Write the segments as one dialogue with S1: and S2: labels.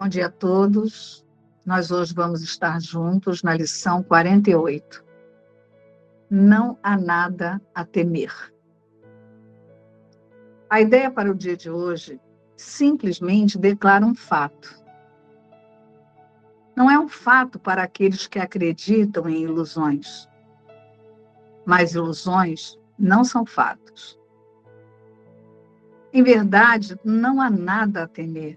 S1: Bom dia a todos. Nós hoje vamos estar juntos na lição 48. Não há nada a temer. A ideia para o dia de hoje simplesmente declara um fato. Não é um fato para aqueles que acreditam em ilusões. Mas ilusões não são fatos. Em verdade, não há nada a temer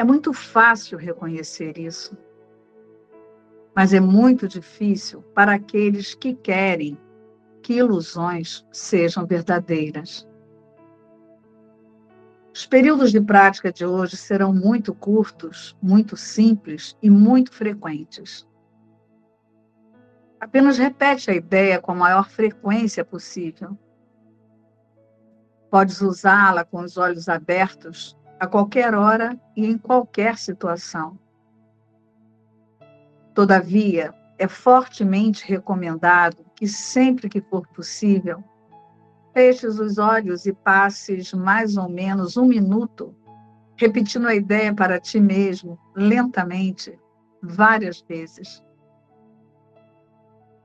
S1: é muito fácil reconhecer isso, mas é muito difícil para aqueles que querem que ilusões sejam verdadeiras. Os períodos de prática de hoje serão muito curtos, muito simples e muito frequentes. Apenas repete a ideia com a maior frequência possível. Podes usá-la com os olhos abertos a qualquer hora e em qualquer situação. Todavia, é fortemente recomendado que sempre que for possível, feches os olhos e passes mais ou menos um minuto repetindo a ideia para ti mesmo, lentamente, várias vezes.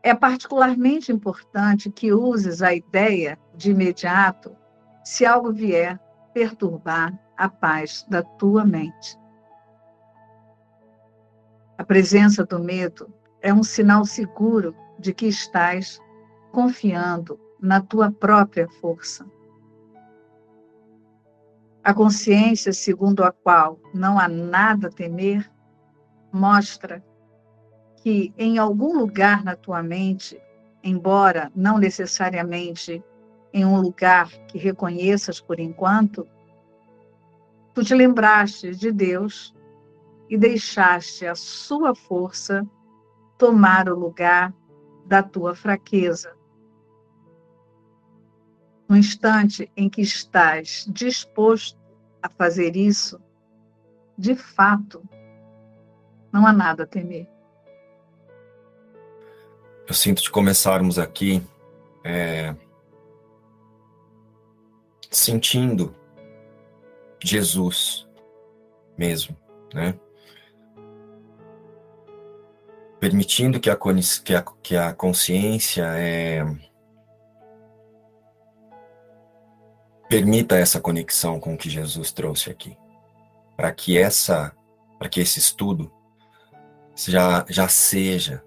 S1: É particularmente importante que uses a ideia de imediato se algo vier perturbar a paz da tua mente. A presença do medo é um sinal seguro de que estás confiando na tua própria força. A consciência segundo a qual não há nada a temer mostra que em algum lugar na tua mente, embora não necessariamente em um lugar que reconheças por enquanto, Tu te lembraste de Deus e deixaste a sua força tomar o lugar da tua fraqueza. No instante em que estás disposto a fazer isso, de fato, não há nada a temer.
S2: Eu sinto de começarmos aqui é, sentindo Jesus mesmo, né? Permitindo que a, que a, que a consciência é, permita essa conexão com o que Jesus trouxe aqui, para que essa, para que esse estudo já, já seja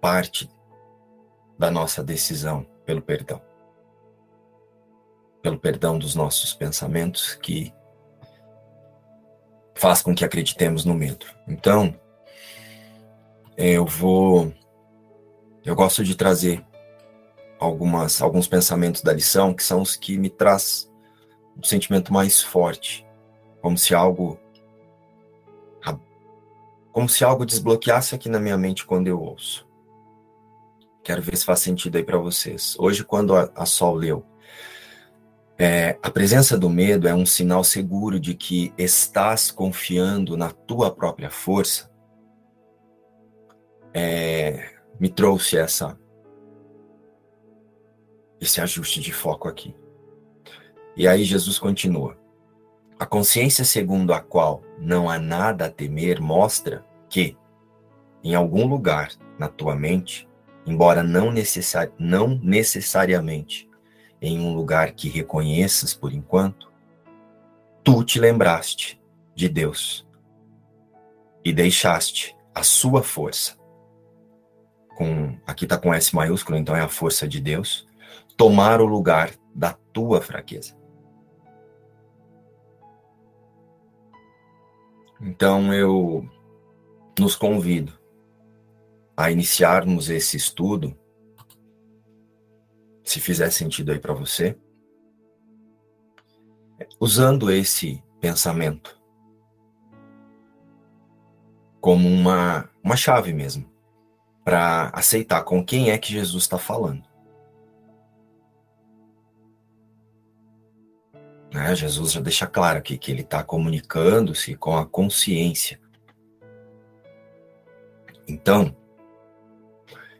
S2: parte da nossa decisão pelo perdão pelo perdão dos nossos pensamentos que faz com que acreditemos no medo. Então, eu vou eu gosto de trazer algumas alguns pensamentos da lição que são os que me traz um sentimento mais forte, como se algo como se algo desbloqueasse aqui na minha mente quando eu ouço. Quero ver se faz sentido aí para vocês. Hoje, quando a, a Sol leu é, a presença do medo é um sinal seguro de que estás confiando na tua própria força. É, me trouxe essa esse ajuste de foco aqui. E aí Jesus continua. A consciência segundo a qual não há nada a temer mostra que, em algum lugar na tua mente, embora não, necessari não necessariamente em um lugar que reconheças por enquanto, tu te lembraste de Deus e deixaste a sua força, com aqui está com S maiúsculo, então é a força de Deus, tomar o lugar da tua fraqueza. Então eu nos convido a iniciarmos esse estudo se fizer sentido aí para você, usando esse pensamento como uma, uma chave mesmo, para aceitar com quem é que Jesus está falando. Né? Jesus já deixa claro aqui que ele está comunicando-se com a consciência. Então,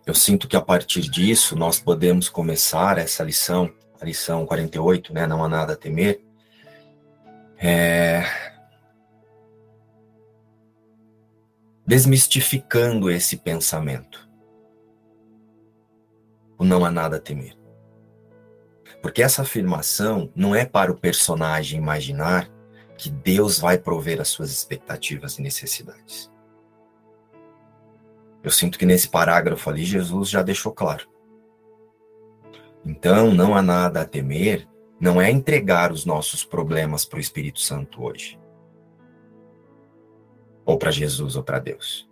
S2: eu sinto que a partir disso nós podemos começar essa lição, a lição 48, né? Não há nada a temer. É... Desmistificando esse pensamento. O não há nada a temer. Porque essa afirmação não é para o personagem imaginar que Deus vai prover as suas expectativas e necessidades. Eu sinto que nesse parágrafo ali Jesus já deixou claro. Então, não há nada a temer, não é entregar os nossos problemas para o Espírito Santo hoje. Ou para Jesus ou para Deus.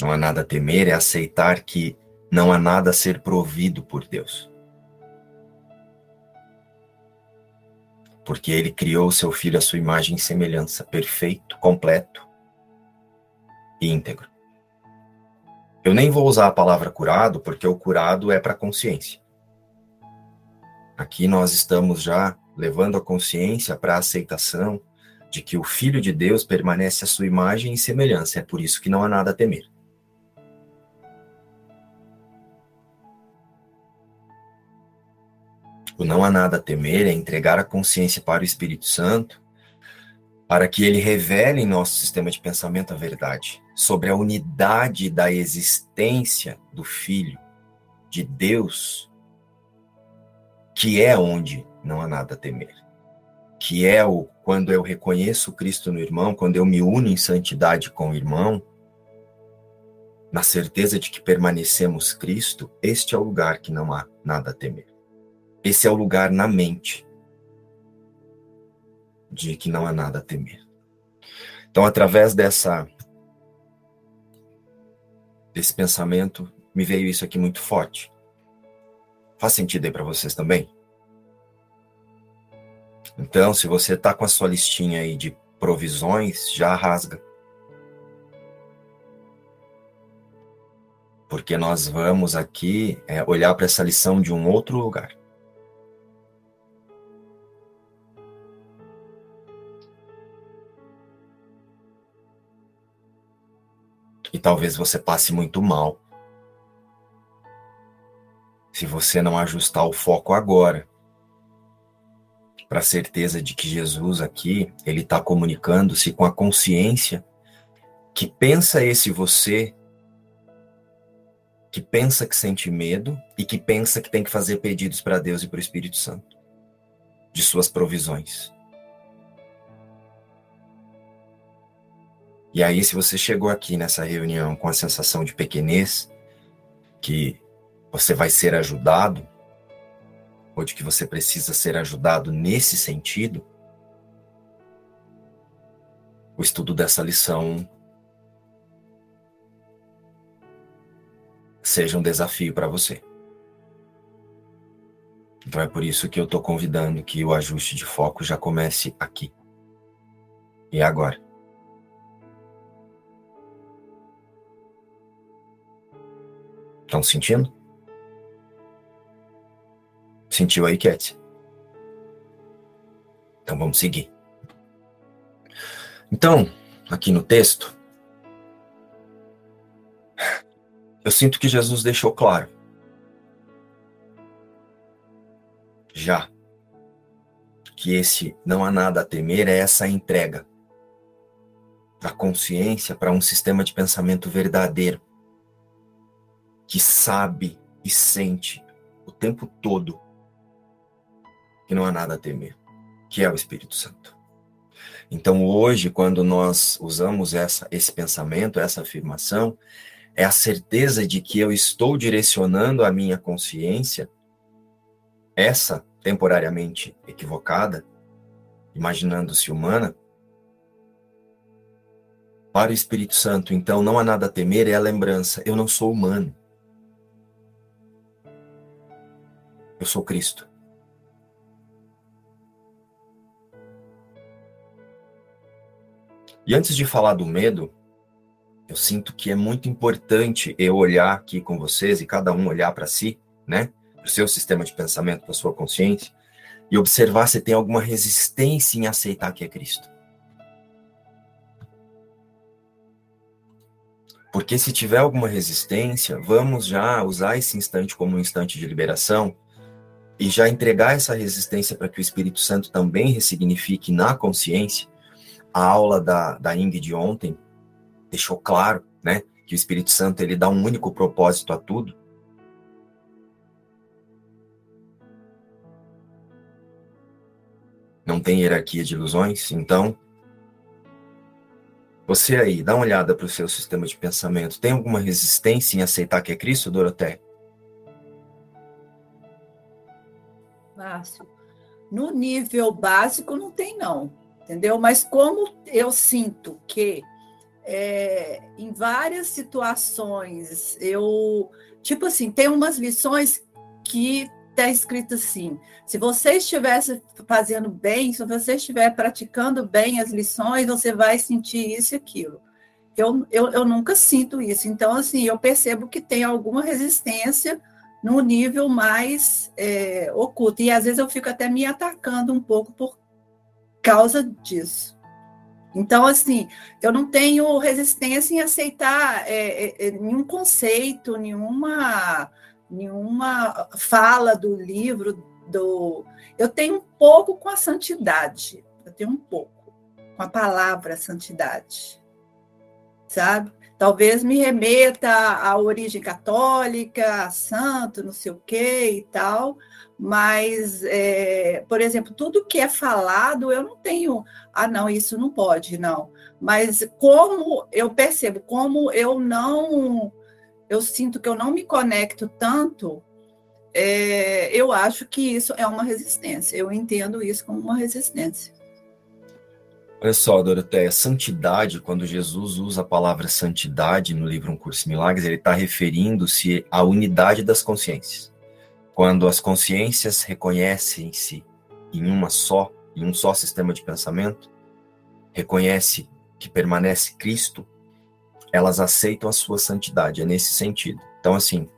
S2: Não há nada a temer, é aceitar que não há nada a ser provido por Deus. Porque ele criou seu filho à sua imagem e semelhança, perfeito, completo e íntegro. Eu nem vou usar a palavra curado, porque o curado é para consciência. Aqui nós estamos já levando a consciência para a aceitação de que o Filho de Deus permanece à sua imagem e semelhança. É por isso que não há nada a temer. Não há nada a temer é entregar a consciência para o Espírito Santo, para que ele revele em nosso sistema de pensamento a verdade sobre a unidade da existência do Filho de Deus, que é onde não há nada a temer. Que é o quando eu reconheço Cristo no irmão, quando eu me uno em santidade com o irmão, na certeza de que permanecemos Cristo, este é o lugar que não há nada a temer. Esse é o lugar na mente de que não há nada a temer. Então, através dessa desse pensamento, me veio isso aqui muito forte. Faz sentido aí para vocês também? Então, se você tá com a sua listinha aí de provisões, já rasga. Porque nós vamos aqui é, olhar para essa lição de um outro lugar. E talvez você passe muito mal. Se você não ajustar o foco agora, para a certeza de que Jesus aqui, ele está comunicando-se com a consciência que pensa esse você, que pensa que sente medo e que pensa que tem que fazer pedidos para Deus e para o Espírito Santo de suas provisões. E aí, se você chegou aqui nessa reunião com a sensação de pequenez, que você vai ser ajudado, ou de que você precisa ser ajudado nesse sentido, o estudo dessa lição seja um desafio para você. Então é por isso que eu estou convidando que o ajuste de foco já comece aqui e agora. Estão sentindo? Sentiu aí, Cat? Então vamos seguir. Então, aqui no texto, eu sinto que Jesus deixou claro. Já que esse não há nada a temer é essa entrega da consciência para um sistema de pensamento verdadeiro que sabe e sente o tempo todo que não há nada a temer, que é o Espírito Santo. Então, hoje, quando nós usamos essa, esse pensamento, essa afirmação, é a certeza de que eu estou direcionando a minha consciência, essa temporariamente equivocada, imaginando-se humana, para o Espírito Santo. Então, não há nada a temer, é a lembrança: eu não sou humano. Eu sou Cristo. E antes de falar do medo, eu sinto que é muito importante eu olhar aqui com vocês e cada um olhar para si, né? Para o seu sistema de pensamento, para a sua consciência, e observar se tem alguma resistência em aceitar que é Cristo. Porque se tiver alguma resistência, vamos já usar esse instante como um instante de liberação e já entregar essa resistência para que o Espírito Santo também ressignifique na consciência, a aula da, da Ingrid ontem deixou claro, né, que o Espírito Santo ele dá um único propósito a tudo. Não tem hierarquia de ilusões, então você aí, dá uma olhada para o seu sistema de pensamento. Tem alguma resistência em aceitar que é Cristo, Doroteia?
S3: Márcio, no nível básico não tem não, entendeu? Mas como eu sinto que é, em várias situações eu, tipo assim, tem umas lições que está escrito assim: se você estiver fazendo bem, se você estiver praticando bem as lições, você vai sentir isso e aquilo. Eu, eu, eu nunca sinto isso. Então, assim, eu percebo que tem alguma resistência no nível mais é, oculto. E às vezes eu fico até me atacando um pouco por causa disso. Então, assim, eu não tenho resistência em aceitar é, é, é nenhum conceito, nenhuma nenhuma fala do livro do. Eu tenho um pouco com a santidade, eu tenho um pouco com a palavra santidade, sabe? Talvez me remeta à origem católica, a santo, não sei o quê e tal, mas, é, por exemplo, tudo que é falado, eu não tenho, ah, não, isso não pode, não. Mas como eu percebo, como eu não eu sinto que eu não me conecto tanto, é, eu acho que isso é uma resistência. Eu entendo isso como uma resistência.
S2: Olha só, Doroteia, santidade, quando Jesus usa a palavra santidade no livro Um Curso de Milagres, ele está referindo-se à unidade das consciências. Quando as consciências reconhecem-se em uma só, em um só sistema de pensamento, reconhece que permanece Cristo, elas aceitam a sua santidade, é nesse sentido. Então, assim,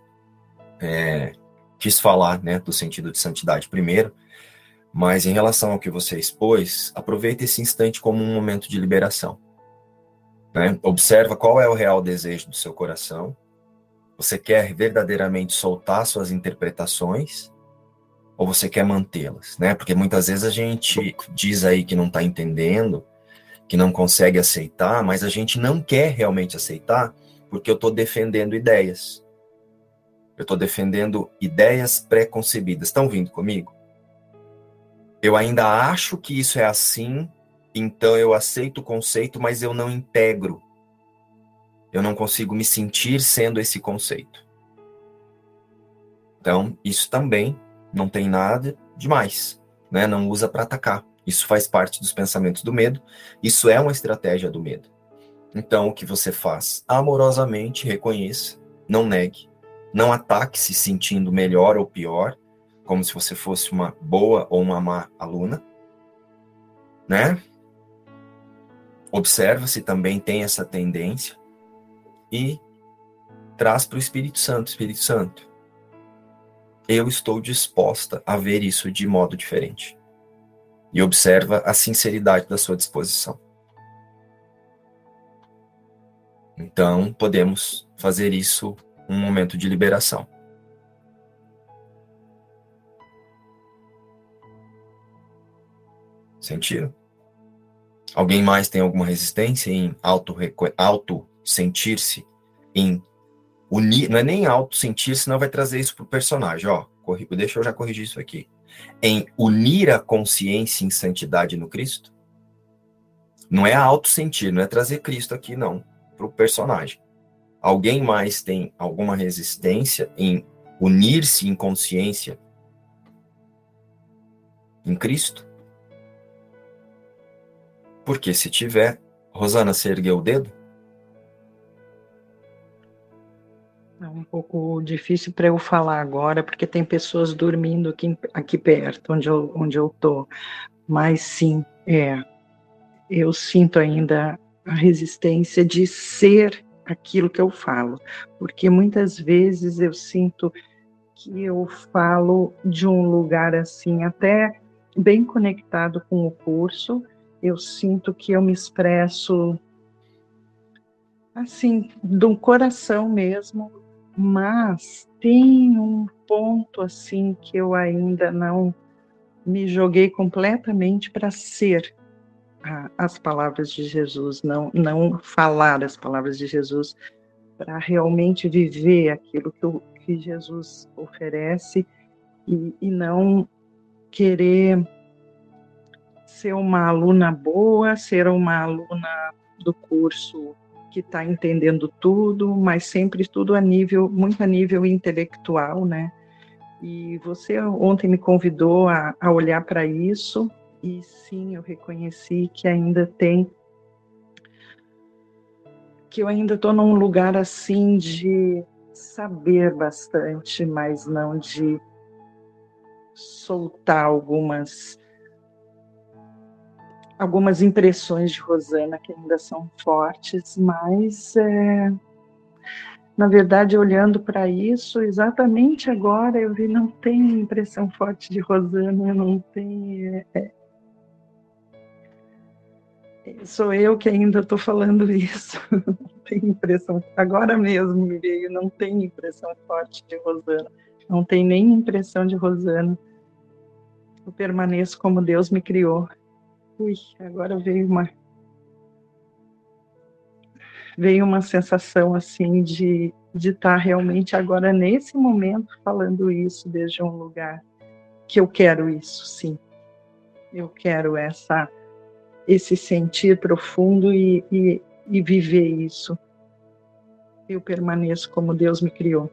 S2: é, quis falar né, do sentido de santidade primeiro, mas em relação ao que você expôs, aproveite esse instante como um momento de liberação. Né? Observa qual é o real desejo do seu coração. Você quer verdadeiramente soltar suas interpretações ou você quer mantê-las, né? Porque muitas vezes a gente diz aí que não está entendendo, que não consegue aceitar, mas a gente não quer realmente aceitar porque eu estou defendendo ideias. Eu estou defendendo ideias pré-concebidas. Estão vindo comigo? Eu ainda acho que isso é assim, então eu aceito o conceito, mas eu não integro. Eu não consigo me sentir sendo esse conceito. Então, isso também não tem nada demais, né? Não usa para atacar. Isso faz parte dos pensamentos do medo. Isso é uma estratégia do medo. Então, o que você faz? Amorosamente reconheça, não negue, não ataque se sentindo melhor ou pior, como se você fosse uma boa ou uma má aluna, né? Observa se também tem essa tendência e traz para o Espírito Santo, Espírito Santo. Eu estou disposta a ver isso de modo diferente e observa a sinceridade da sua disposição. Então, podemos fazer isso um momento de liberação. Sentiram? Alguém mais tem alguma resistência em auto, auto em unir, não é nem auto sentir, senão vai trazer isso para o personagem, ó, deixa eu já corrigir isso aqui em unir a consciência em santidade no Cristo? Não é auto-sentir, não é trazer Cristo aqui, não, para o personagem. Alguém mais tem alguma resistência em unir-se em consciência em Cristo? Porque se tiver, Rosana, você ergueu o dedo?
S4: É um pouco difícil para eu falar agora, porque tem pessoas dormindo aqui, aqui perto, onde eu, onde eu tô. Mas sim, é, eu sinto ainda a resistência de ser aquilo que eu falo, porque muitas vezes eu sinto que eu falo de um lugar assim, até bem conectado com o curso, eu sinto que eu me expresso assim, do coração mesmo, mas tem um ponto assim que eu ainda não me joguei completamente para ser as palavras de Jesus, não, não falar as palavras de Jesus, para realmente viver aquilo que, que Jesus oferece e, e não querer ser uma aluna boa, ser uma aluna do curso que está entendendo tudo, mas sempre tudo a nível, muito a nível intelectual, né? E você ontem me convidou a, a olhar para isso, e sim, eu reconheci que ainda tem. que eu ainda estou num lugar assim de saber bastante, mas não de soltar algumas algumas impressões de Rosana que ainda são fortes, mas é, na verdade, olhando para isso, exatamente agora eu vi não tem impressão forte de Rosana, não tem. É, é, sou eu que ainda estou falando isso. Não tem impressão. Agora mesmo me veio, não tem impressão forte de Rosana. Não tem nem impressão de Rosana. Eu permaneço como Deus me criou. Ui, agora veio uma veio uma sensação assim de de estar tá realmente agora nesse momento falando isso desde um lugar que eu quero isso, sim. Eu quero essa esse sentir profundo e, e, e viver isso. Eu permaneço como Deus me criou.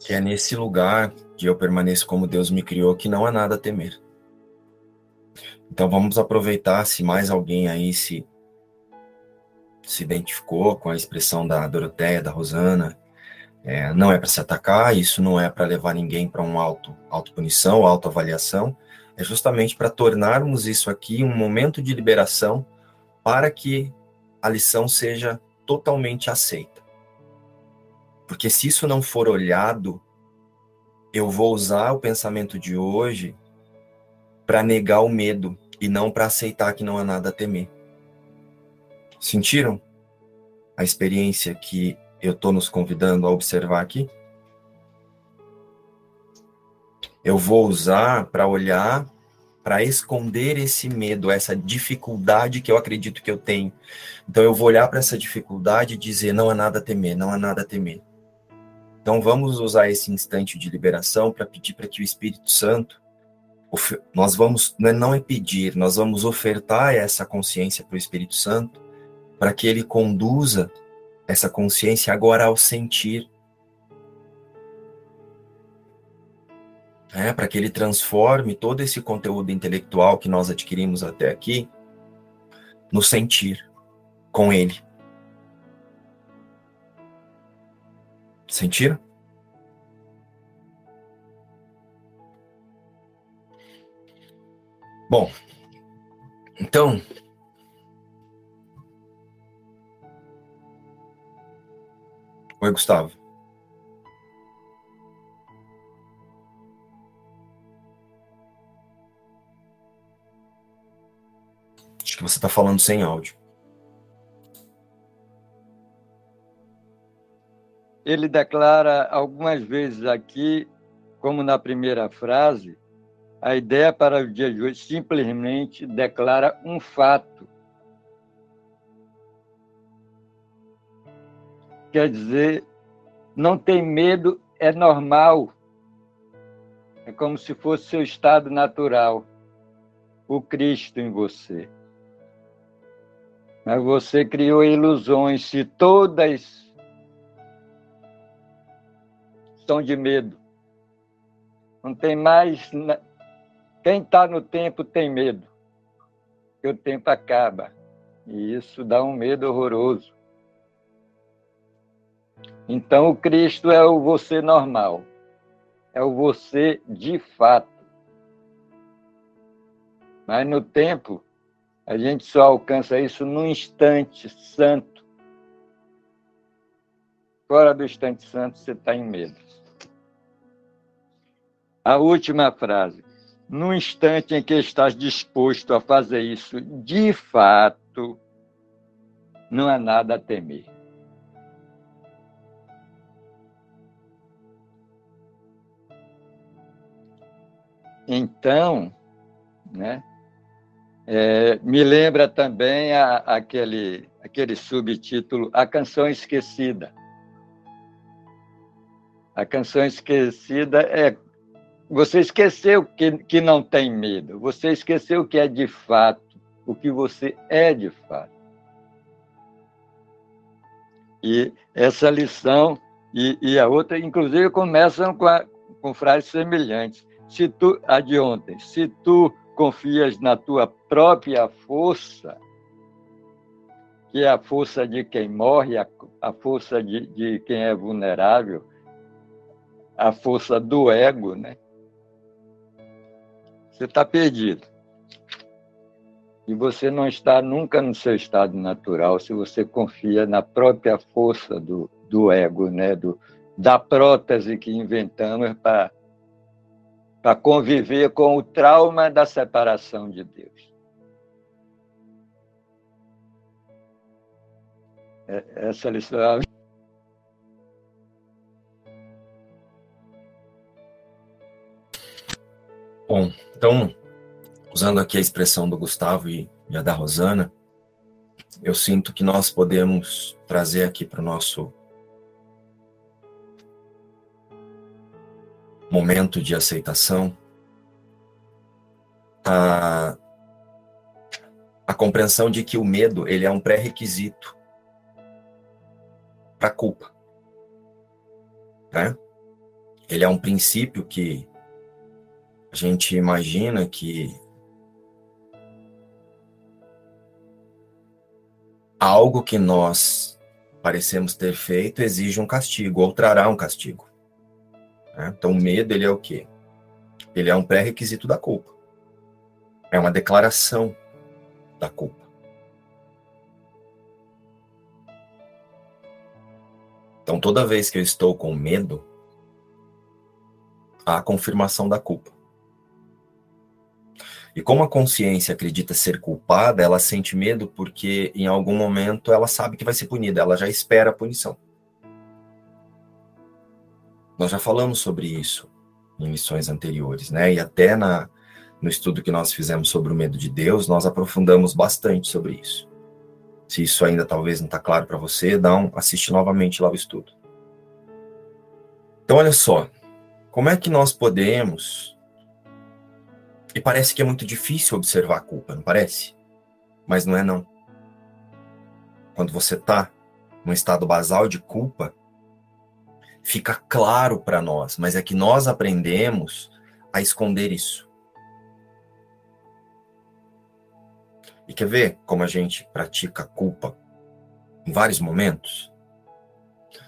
S2: Que é nesse lugar que eu permaneço como Deus me criou que não há nada a temer. Então vamos aproveitar se mais alguém aí se se identificou com a expressão da Doroteia, da Rosana. É, não é para se atacar, isso não é para levar ninguém para um auto autopunição, autoavaliação, é justamente para tornarmos isso aqui um momento de liberação para que a lição seja totalmente aceita. Porque se isso não for olhado, eu vou usar o pensamento de hoje para negar o medo e não para aceitar que não há nada a temer. Sentiram a experiência que eu estou nos convidando a observar aqui? Eu vou usar para olhar, para esconder esse medo, essa dificuldade que eu acredito que eu tenho. Então eu vou olhar para essa dificuldade e dizer: não há nada a temer, não há nada a temer. Então vamos usar esse instante de liberação para pedir para que o Espírito Santo nós vamos não é pedir, nós vamos ofertar essa consciência para o Espírito Santo para que ele conduza essa consciência agora ao sentir. É, para que ele transforme todo esse conteúdo intelectual que nós adquirimos até aqui no sentir com ele. Sentiram? Bom, então, Oi, Gustavo. Acho que você está falando sem áudio.
S5: Ele declara algumas vezes aqui, como na primeira frase, a ideia para o dia de hoje simplesmente declara um fato quer dizer, não tem medo é normal. É como se fosse seu estado natural, o Cristo em você. Mas você criou ilusões, se todas são de medo. Não tem mais. Quem está no tempo tem medo, que o tempo acaba. E isso dá um medo horroroso. Então, o Cristo é o você normal, é o você de fato. Mas no tempo, a gente só alcança isso num instante santo. Fora do instante santo, você está em medo. A última frase. No instante em que estás disposto a fazer isso de fato, não há nada a temer. Então, né, É, me lembra também a, aquele, aquele subtítulo A Canção Esquecida. A Canção Esquecida é você esqueceu que, que não tem medo, você esqueceu que é de fato, o que você é de fato. E essa lição e, e a outra, inclusive, começam com, a, com frases semelhantes. Se tu, a de ontem, se tu confias na tua própria força, que é a força de quem morre, a, a força de, de quem é vulnerável, a força do ego, né? Você está perdido. E você não está nunca no seu estado natural se você confia na própria força do, do ego, né? do, da prótese que inventamos para conviver com o trauma da separação de Deus. É, essa lição.
S2: Bom, então, usando aqui a expressão do Gustavo e a da Rosana, eu sinto que nós podemos trazer aqui para o nosso momento de aceitação, a, a compreensão de que o medo ele é um pré-requisito para a culpa. Né? Ele é um princípio que a gente imagina que algo que nós parecemos ter feito exige um castigo, ou trará um castigo. Né? Então, o medo, ele é o quê? Ele é um pré-requisito da culpa. É uma declaração da culpa. Então, toda vez que eu estou com medo, há a confirmação da culpa. E como a consciência acredita ser culpada, ela sente medo porque em algum momento ela sabe que vai ser punida, ela já espera a punição. Nós já falamos sobre isso em lições anteriores, né? E até na, no estudo que nós fizemos sobre o medo de Deus, nós aprofundamos bastante sobre isso. Se isso ainda talvez não está claro para você, dá um, assiste novamente lá o estudo. Então, olha só, como é que nós podemos. E parece que é muito difícil observar a culpa, não parece? Mas não é, não. Quando você está num estado basal de culpa, fica claro para nós, mas é que nós aprendemos a esconder isso. E quer ver como a gente pratica a culpa em vários momentos?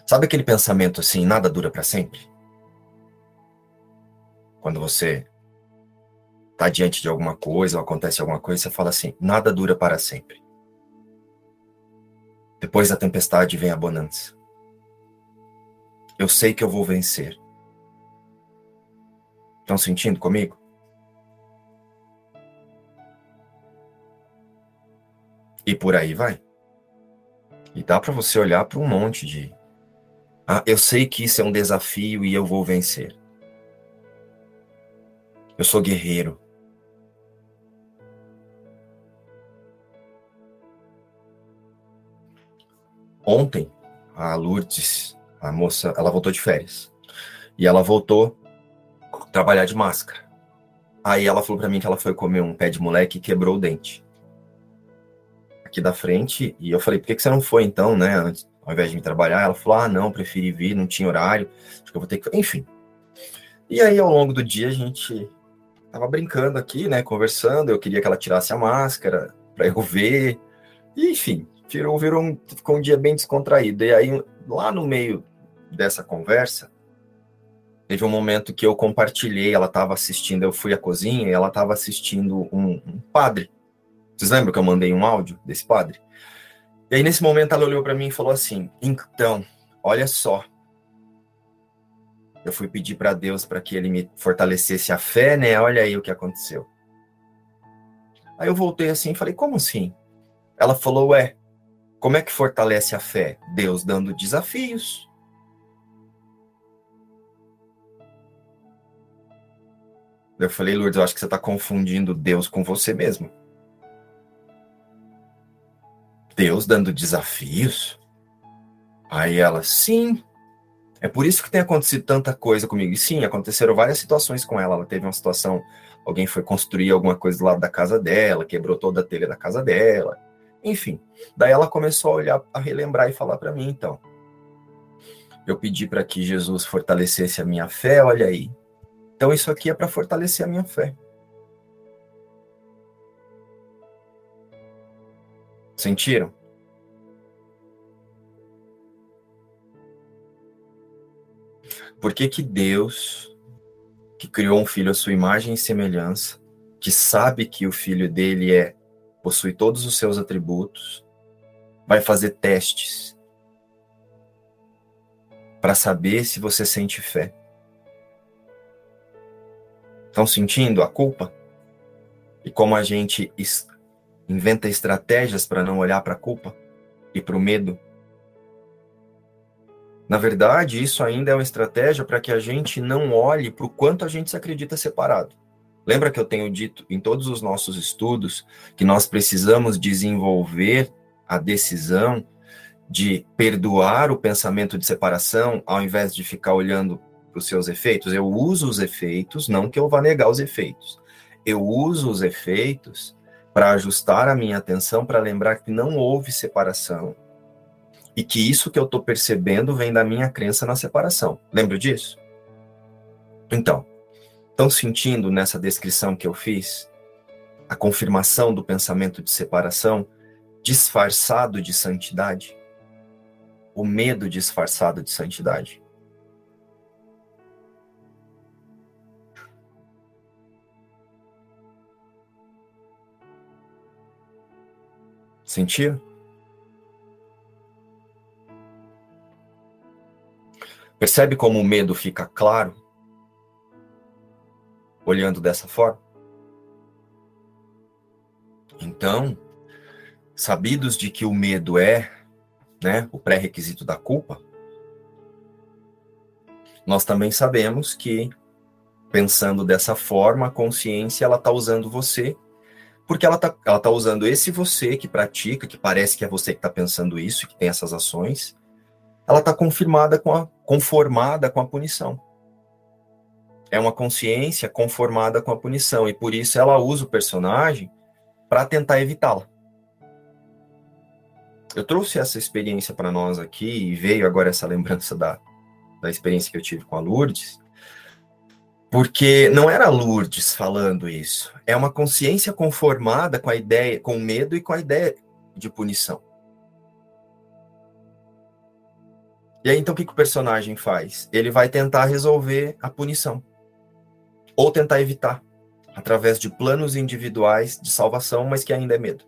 S2: Sabe aquele pensamento assim, nada dura para sempre? Quando você está diante de alguma coisa ou acontece alguma coisa, você fala assim: nada dura para sempre. Depois da tempestade vem a bonança. Eu sei que eu vou vencer. Estão sentindo comigo? E por aí vai. E dá para você olhar para um monte de. Ah, eu sei que isso é um desafio e eu vou vencer. Eu sou guerreiro. Ontem, a Lourdes a moça, ela voltou de férias. E ela voltou trabalhar de máscara. Aí ela falou para mim que ela foi comer um pé de moleque e quebrou o dente. Aqui da frente. E eu falei, por que, que você não foi então, né? Antes, ao invés de me trabalhar? Ela falou, ah, não, preferi vir, não tinha horário. Acho que eu vou ter que. Enfim. E aí, ao longo do dia, a gente tava brincando aqui, né? Conversando. Eu queria que ela tirasse a máscara para eu ver. E, enfim, virou, virou um, ficou um dia bem descontraído. E aí, lá no meio dessa conversa, teve um momento que eu compartilhei, ela estava assistindo, eu fui à cozinha e ela estava assistindo um, um, padre. Vocês lembram que eu mandei um áudio desse padre? E aí, nesse momento, ela olhou para mim e falou assim: Então, olha só. Eu fui pedir para Deus para que ele me fortalecesse a fé, né? Olha aí o que aconteceu. Aí eu voltei assim e falei: Como assim? Ela falou: Ué, como é que fortalece a fé? Deus dando desafios. Eu falei, Lourdes, eu acho que você está confundindo Deus com você mesmo. Deus dando desafios? Aí ela, sim. É por isso que tem acontecido tanta coisa comigo. E sim, aconteceram várias situações com ela. Ela teve uma situação, alguém foi construir alguma coisa do lado da casa dela, quebrou toda a telha da casa dela. Enfim, daí ela começou a olhar, a relembrar e falar para mim, então. Eu pedi para que Jesus fortalecesse a minha fé, olha aí. Então isso aqui é para fortalecer a minha fé. Sentiram? Por que, que Deus, que criou um filho à sua imagem e semelhança, que sabe que o filho dele é possui todos os seus atributos, vai fazer testes para saber se você sente fé. Estão sentindo a culpa? E como a gente inventa estratégias para não olhar para a culpa e para o medo? Na verdade, isso ainda é uma estratégia para que a gente não olhe para o quanto a gente se acredita separado. Lembra que eu tenho dito em todos os nossos estudos que nós precisamos desenvolver a decisão de perdoar o pensamento de separação ao invés de ficar olhando para os seus efeitos? Eu uso os efeitos, não que eu vá negar os efeitos. Eu uso os efeitos para ajustar a minha atenção para lembrar que não houve separação e que isso que eu estou percebendo vem da minha crença na separação. Lembra disso? Então, estão sentindo nessa descrição que eu fiz a confirmação do pensamento de separação disfarçado de santidade? O medo disfarçado de santidade. Sentiu? Percebe como o medo fica claro olhando dessa forma? Então, sabidos de que o medo é, né, o pré-requisito da culpa, nós também sabemos que pensando dessa forma, a consciência ela está usando você, porque ela está ela tá usando esse você que pratica, que parece que é você que está pensando isso, que tem essas ações, ela está confirmada com a, conformada com a punição. É uma consciência conformada com a punição, e por isso ela usa o personagem para tentar evitá-la. Eu trouxe essa experiência para nós aqui, e veio agora essa lembrança da, da experiência que eu tive com a Lourdes, porque não era Lourdes falando isso, é uma consciência conformada com a ideia, com o medo e com a ideia de punição. E aí, então, o que, que o personagem faz? Ele vai tentar resolver a punição. Ou tentar evitar, através de planos individuais de salvação, mas que ainda é medo.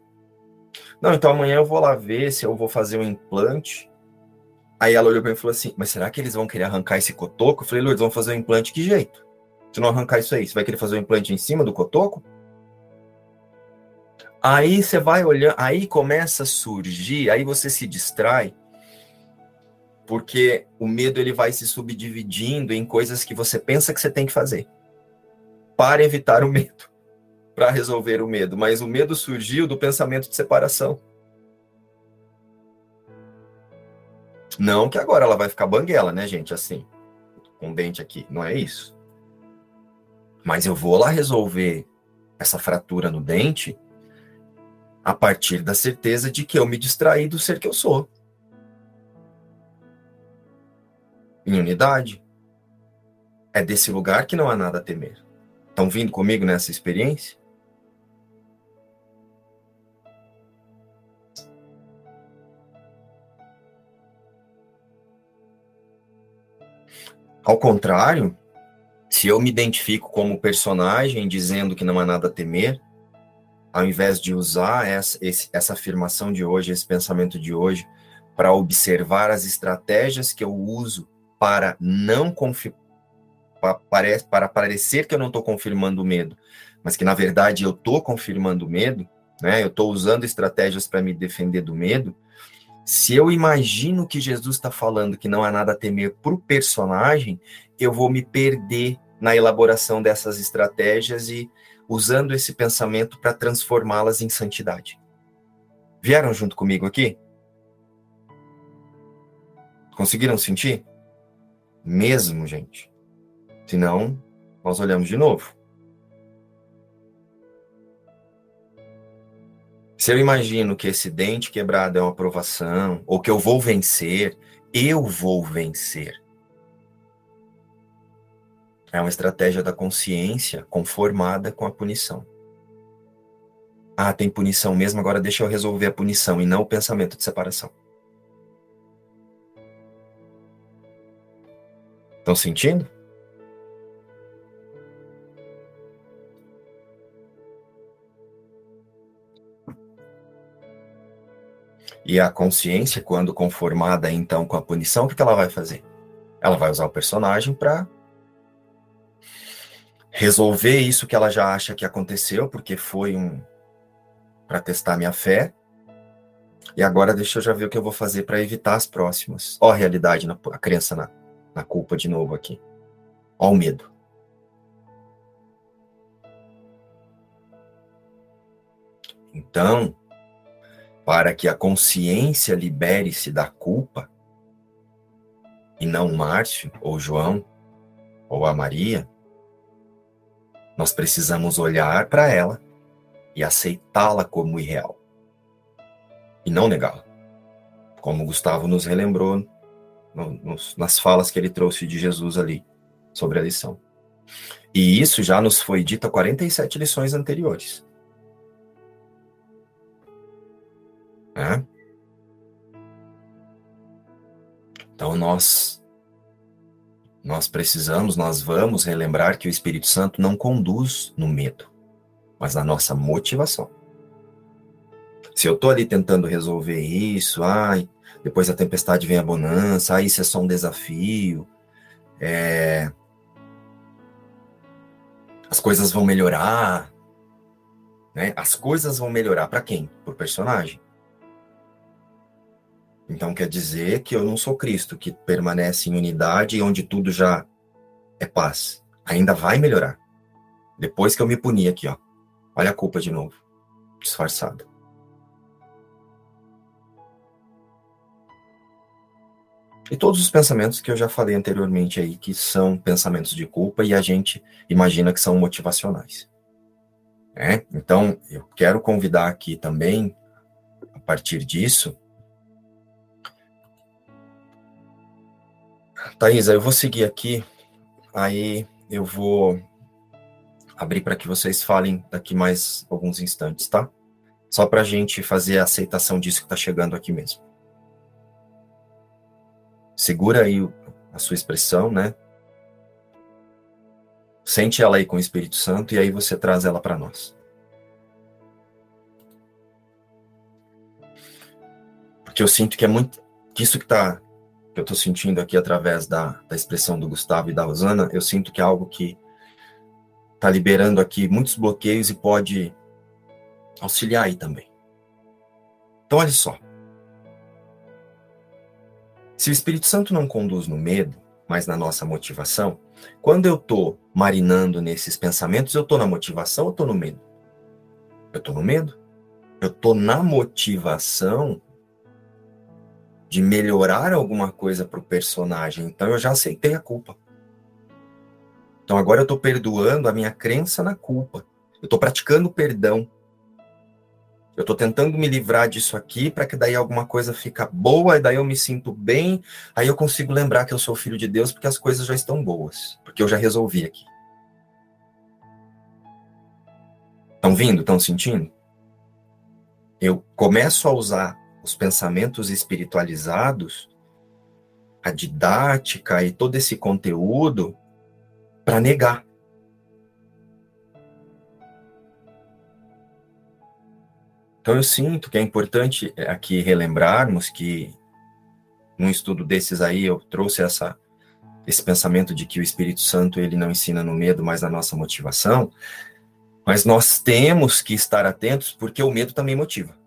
S2: Não, então amanhã eu vou lá ver se eu vou fazer um implante. Aí ela olhou para mim e falou assim: Mas será que eles vão querer arrancar esse cotoco? Eu falei: Lourdes, vão fazer um implante que jeito? Se não arrancar isso aí, você vai querer fazer um implante em cima do cotoco? Aí você vai olhando, aí começa a surgir, aí você se distrai porque o medo ele vai se subdividindo em coisas que você pensa que você tem que fazer para evitar o medo, para resolver o medo, mas o medo surgiu do pensamento de separação. Não que agora ela vai ficar banguela, né, gente, assim, com dente aqui, não é isso. Mas eu vou lá resolver essa fratura no dente a partir da certeza de que eu me distraí do ser que eu sou. em unidade. É desse lugar que não há nada a temer. Estão vindo comigo nessa experiência? Ao contrário, se eu me identifico como personagem dizendo que não há nada a temer, ao invés de usar essa, essa afirmação de hoje, esse pensamento de hoje, para observar as estratégias que eu uso para não para, para parecer que eu não estou confirmando o medo, mas que na verdade eu estou confirmando o medo, né? Eu estou usando estratégias para me defender do medo. Se eu imagino que Jesus está falando que não há nada a temer para o personagem, eu vou me perder na elaboração dessas estratégias e usando esse pensamento para transformá-las em santidade. Vieram junto comigo aqui? Conseguiram sentir? Mesmo, gente. Senão, nós olhamos de novo. Se eu imagino que esse dente quebrado é uma aprovação, ou que eu vou vencer, eu vou vencer. É uma estratégia da consciência conformada com a punição. Ah, tem punição mesmo, agora deixa eu resolver a punição e não o pensamento de separação. Estão sentindo? E a consciência, quando conformada então com a punição, o que ela vai fazer? Ela vai usar o personagem para resolver isso que ela já acha que aconteceu, porque foi um para testar minha fé. E agora deixa eu já ver o que eu vou fazer para evitar as próximas. Ó a realidade, na, a crença na, na culpa de novo aqui. Ó o medo. Então, para que a consciência libere-se da culpa, e não Márcio, ou João, ou a Maria, nós precisamos olhar para ela e aceitá-la como irreal. E não negá-la. Como Gustavo nos relembrou no, nos, nas falas que ele trouxe de Jesus ali sobre a lição. E isso já nos foi dito a 47 lições anteriores. É? Então nós nós precisamos, nós vamos relembrar que o Espírito Santo não conduz no medo, mas na nossa motivação. Se eu estou ali tentando resolver isso, ai, depois da tempestade vem a bonança, ah, isso é só um desafio, é... as coisas vão melhorar, né? As coisas vão melhorar para quem? Por personagem. Então quer dizer que eu não sou Cristo, que permanece em unidade e onde tudo já é paz. Ainda vai melhorar. Depois que eu me puni aqui, ó. Olha a culpa de novo. Disfarçada. E todos os pensamentos que eu já falei anteriormente aí, que são pensamentos de culpa e a gente imagina que são motivacionais. É? Então, eu quero convidar aqui também, a partir disso, Thaisa, eu vou seguir aqui, aí eu vou abrir para que vocês falem daqui mais alguns instantes, tá? Só para a gente fazer a aceitação disso que está chegando aqui mesmo. Segura aí a sua expressão, né? Sente ela aí com o Espírito Santo e aí você traz ela para nós. Porque eu sinto que é muito. Que isso que está que eu estou sentindo aqui através da, da expressão do Gustavo e da Rosana, eu sinto que é algo que está liberando aqui muitos bloqueios e pode auxiliar aí também. Então, olha só. Se o Espírito Santo não conduz no medo, mas na nossa motivação, quando eu estou marinando nesses pensamentos, eu estou na motivação ou estou no medo? Eu estou no medo. Eu estou na motivação de melhorar alguma coisa para o personagem. Então eu já aceitei a culpa. Então agora eu estou perdoando a minha crença na culpa. Eu estou praticando perdão. Eu estou tentando me livrar disso aqui para que daí alguma coisa fica boa e daí eu me sinto bem. Aí eu consigo lembrar que eu sou filho de Deus porque as coisas já estão boas, porque eu já resolvi aqui. Estão vindo? Estão sentindo? Eu começo a usar os pensamentos espiritualizados, a didática e todo esse conteúdo para negar. Então eu sinto que é importante aqui relembrarmos que num estudo desses aí eu trouxe essa esse pensamento de que o Espírito Santo ele não ensina no medo, mas na nossa motivação, mas nós temos que estar atentos porque o medo também motiva.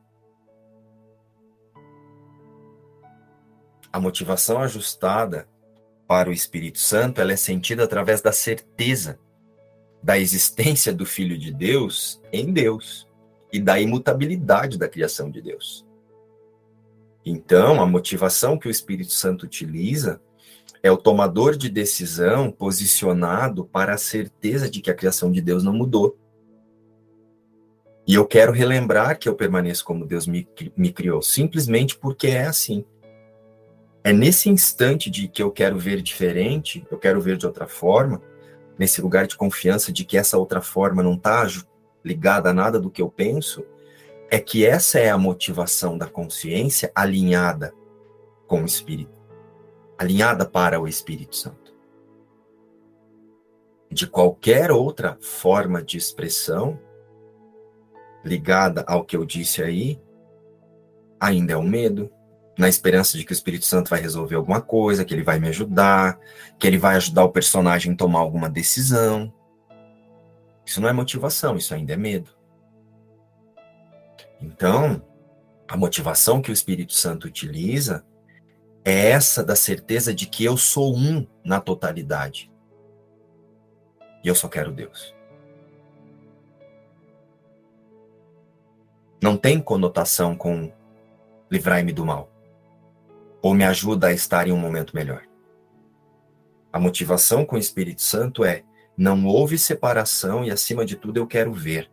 S2: A motivação ajustada para o Espírito Santo, ela é sentida através da certeza da existência do Filho de Deus em Deus e da imutabilidade da criação de Deus. Então, a motivação que o Espírito Santo utiliza é o tomador de decisão posicionado para a certeza de que a criação de Deus não mudou. E eu quero relembrar que eu permaneço como Deus me, me criou, simplesmente porque é assim. É nesse instante de que eu quero ver diferente, eu quero ver de outra forma, nesse lugar de confiança de que essa outra forma não está ligada a nada do que eu penso, é que essa é a motivação da consciência alinhada com o Espírito, alinhada para o Espírito Santo. De qualquer outra forma de expressão, ligada ao que eu disse aí, ainda é o medo, na esperança de que o Espírito Santo vai resolver alguma coisa, que ele vai me ajudar, que ele vai ajudar o personagem a tomar alguma decisão. Isso não é motivação, isso ainda é medo. Então, a motivação que o Espírito Santo utiliza é essa da certeza de que eu sou um na totalidade. E eu só quero Deus. Não tem conotação com livrai-me do mal ou me ajuda a estar em um momento melhor. A motivação com o Espírito Santo é: não houve separação e, acima de tudo, eu quero ver.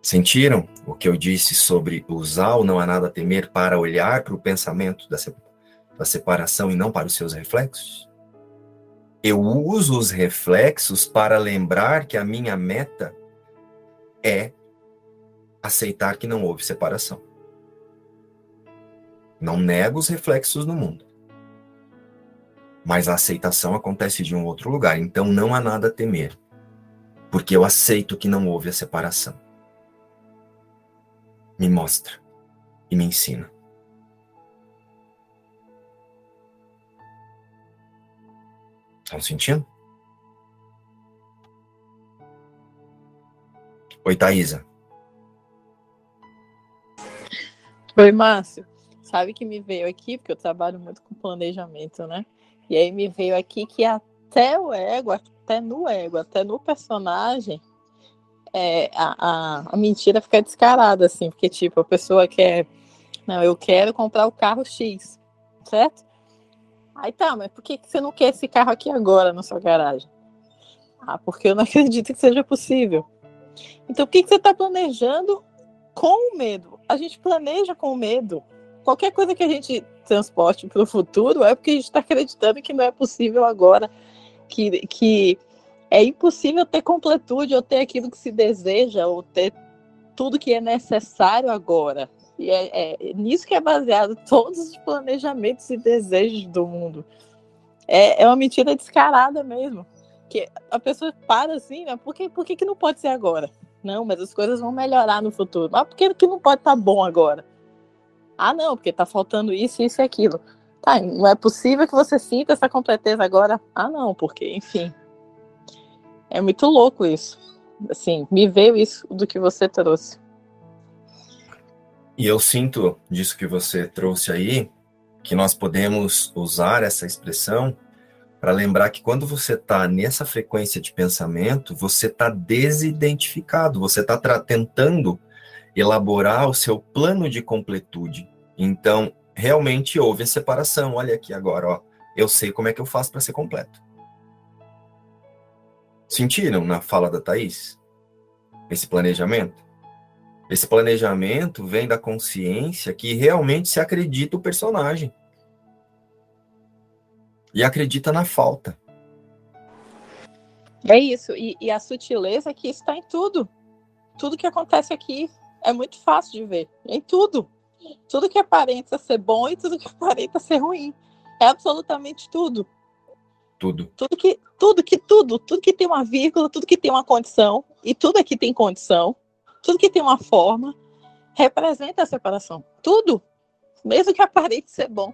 S2: Sentiram o que eu disse sobre usar o não há nada a temer para olhar para o pensamento da, da separação e não para os seus reflexos? Eu uso os reflexos para lembrar que a minha meta é aceitar que não houve separação. Não nego os reflexos no mundo. Mas a aceitação acontece de um outro lugar. Então não há nada a temer. Porque eu aceito que não houve a separação. Me mostra e me ensina. Estão sentindo? Oi, Thaisa.
S6: Oi, Márcio. Sabe que me veio aqui, porque eu trabalho muito com planejamento, né? E aí me veio aqui que até o ego, até no ego, até no personagem, é, a, a, a, mentira fica descarada, assim, porque, tipo, a pessoa quer. Não, eu quero comprar o carro X, certo? Aí tá, mas por que, você não quer esse carro aqui agora na sua garagem? Ah, porque eu não acredito que seja possível. Então, o que, que você está planejando com o medo? A gente planeja com o medo qualquer coisa que a gente transporte para o futuro é porque a gente está acreditando que não é possível agora, que, que é impossível ter completude ou ter aquilo que se deseja, ou ter tudo que é necessário agora. E é, é nisso que é baseado todos os planejamentos e desejos do mundo. É, é uma mentira descarada mesmo. Que a pessoa para assim, né? Por que, por que, que não pode ser agora? Não, mas as coisas vão melhorar no futuro. Mas por que, que não pode estar tá bom agora? Ah, não, porque tá faltando isso, isso e aquilo. Tá, não é possível que você sinta essa completeza agora. Ah, não, porque, enfim. É muito louco isso. Assim, me veio isso do que você trouxe.
S2: E eu sinto disso que você trouxe aí, que nós podemos usar essa expressão para lembrar que quando você está nessa frequência de pensamento, você está desidentificado, você está tentando elaborar o seu plano de completude. Então, realmente houve a separação. Olha aqui agora, ó. Eu sei como é que eu faço para ser completo. Sentiram na fala da Thaís? Esse planejamento? Esse planejamento vem da consciência que realmente se acredita o personagem. E acredita na falta.
S6: É isso. E, e a sutileza que está em tudo. Tudo que acontece aqui é muito fácil de ver. Em tudo. Tudo que aparenta ser bom e tudo que aparenta ser ruim. É absolutamente tudo.
S2: Tudo.
S6: Tudo que, tudo que, tudo, tudo que tem uma vírgula, tudo que tem uma condição, e tudo aqui tem condição, tudo que tem uma forma, representa a separação. Tudo. Mesmo que aparente ser bom.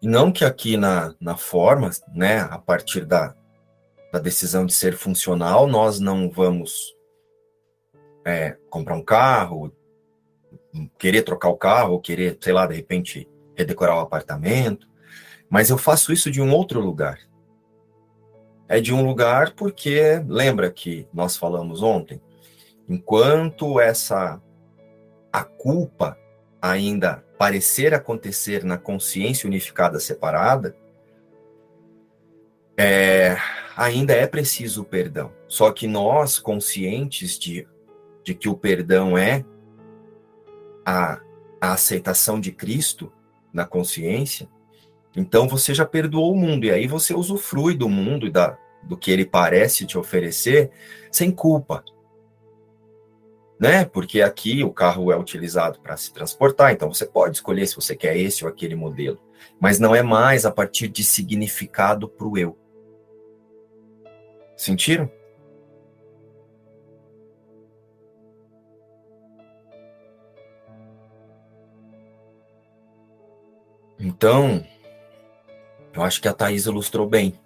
S2: E não que aqui na, na forma, né, a partir da, da decisão de ser funcional, nós não vamos é, comprar um carro, querer trocar o carro, querer, sei lá, de repente redecorar o apartamento, mas eu faço isso de um outro lugar. é de um lugar porque, lembra que nós falamos ontem, enquanto essa a culpa ainda parecer acontecer na consciência unificada separada, é, ainda é preciso o perdão. Só que nós, conscientes de, de que o perdão é a, a aceitação de Cristo na consciência, então você já perdoou o mundo, e aí você usufrui do mundo e da, do que ele parece te oferecer sem culpa. Né? Porque aqui o carro é utilizado para se transportar, então você pode escolher se você quer esse ou aquele modelo, mas não é mais a partir de significado para o eu. Sentiram? Então, eu acho que a Thais ilustrou bem.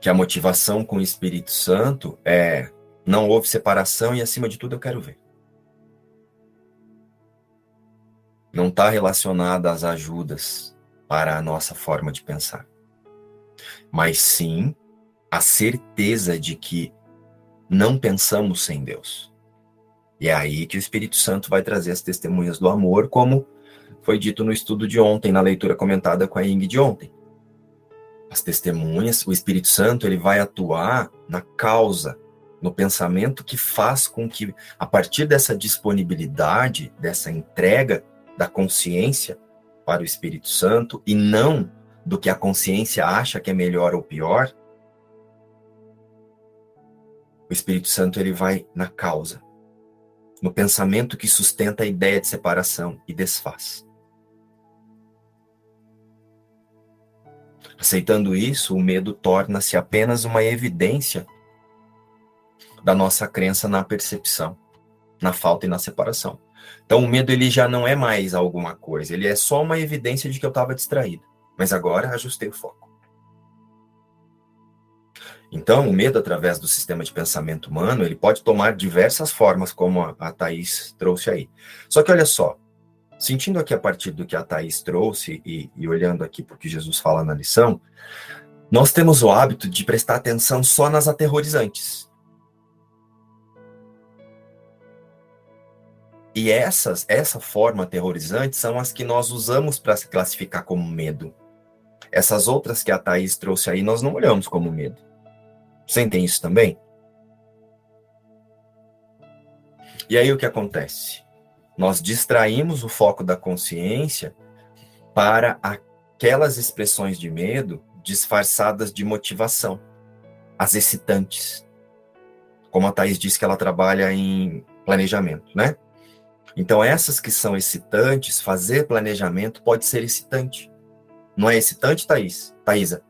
S2: Que a motivação com o Espírito Santo é não houve separação e, acima de tudo, eu quero ver. Não está relacionada às ajudas para a nossa forma de pensar. Mas sim a certeza de que não pensamos sem Deus. E é aí que o Espírito Santo vai trazer as testemunhas do amor, como foi dito no estudo de ontem, na leitura comentada com a Ing de ontem. As testemunhas, o Espírito Santo, ele vai atuar na causa, no pensamento que faz com que, a partir dessa disponibilidade, dessa entrega da consciência para o Espírito Santo, e não do que a consciência acha que é melhor ou pior, o Espírito Santo ele vai na causa, no pensamento que sustenta a ideia de separação e desfaz. Aceitando isso, o medo torna-se apenas uma evidência da nossa crença na percepção, na falta e na separação. Então, o medo ele já não é mais alguma coisa, ele é só uma evidência de que eu estava distraído. Mas agora ajustei o foco. Então, o medo, através do sistema de pensamento humano, ele pode tomar diversas formas, como a, Thaís trouxe aí. Só que olha só, sentindo aqui a partir do que a Thaís trouxe e, e olhando aqui para o que Jesus fala na lição, nós temos o hábito de prestar atenção só nas aterrorizantes. E essas, essa forma aterrorizante são as que nós usamos para se classificar como medo. Essas outras que a Thaís trouxe aí, nós não olhamos como medo. Sentem isso também? E aí o que acontece? Nós distraímos o foco da consciência para aquelas expressões de medo disfarçadas de motivação, as excitantes. Como a Thais disse que ela trabalha em planejamento, né? Então, essas que são excitantes, fazer planejamento pode ser excitante. Não é excitante, Thaís? Thaisa?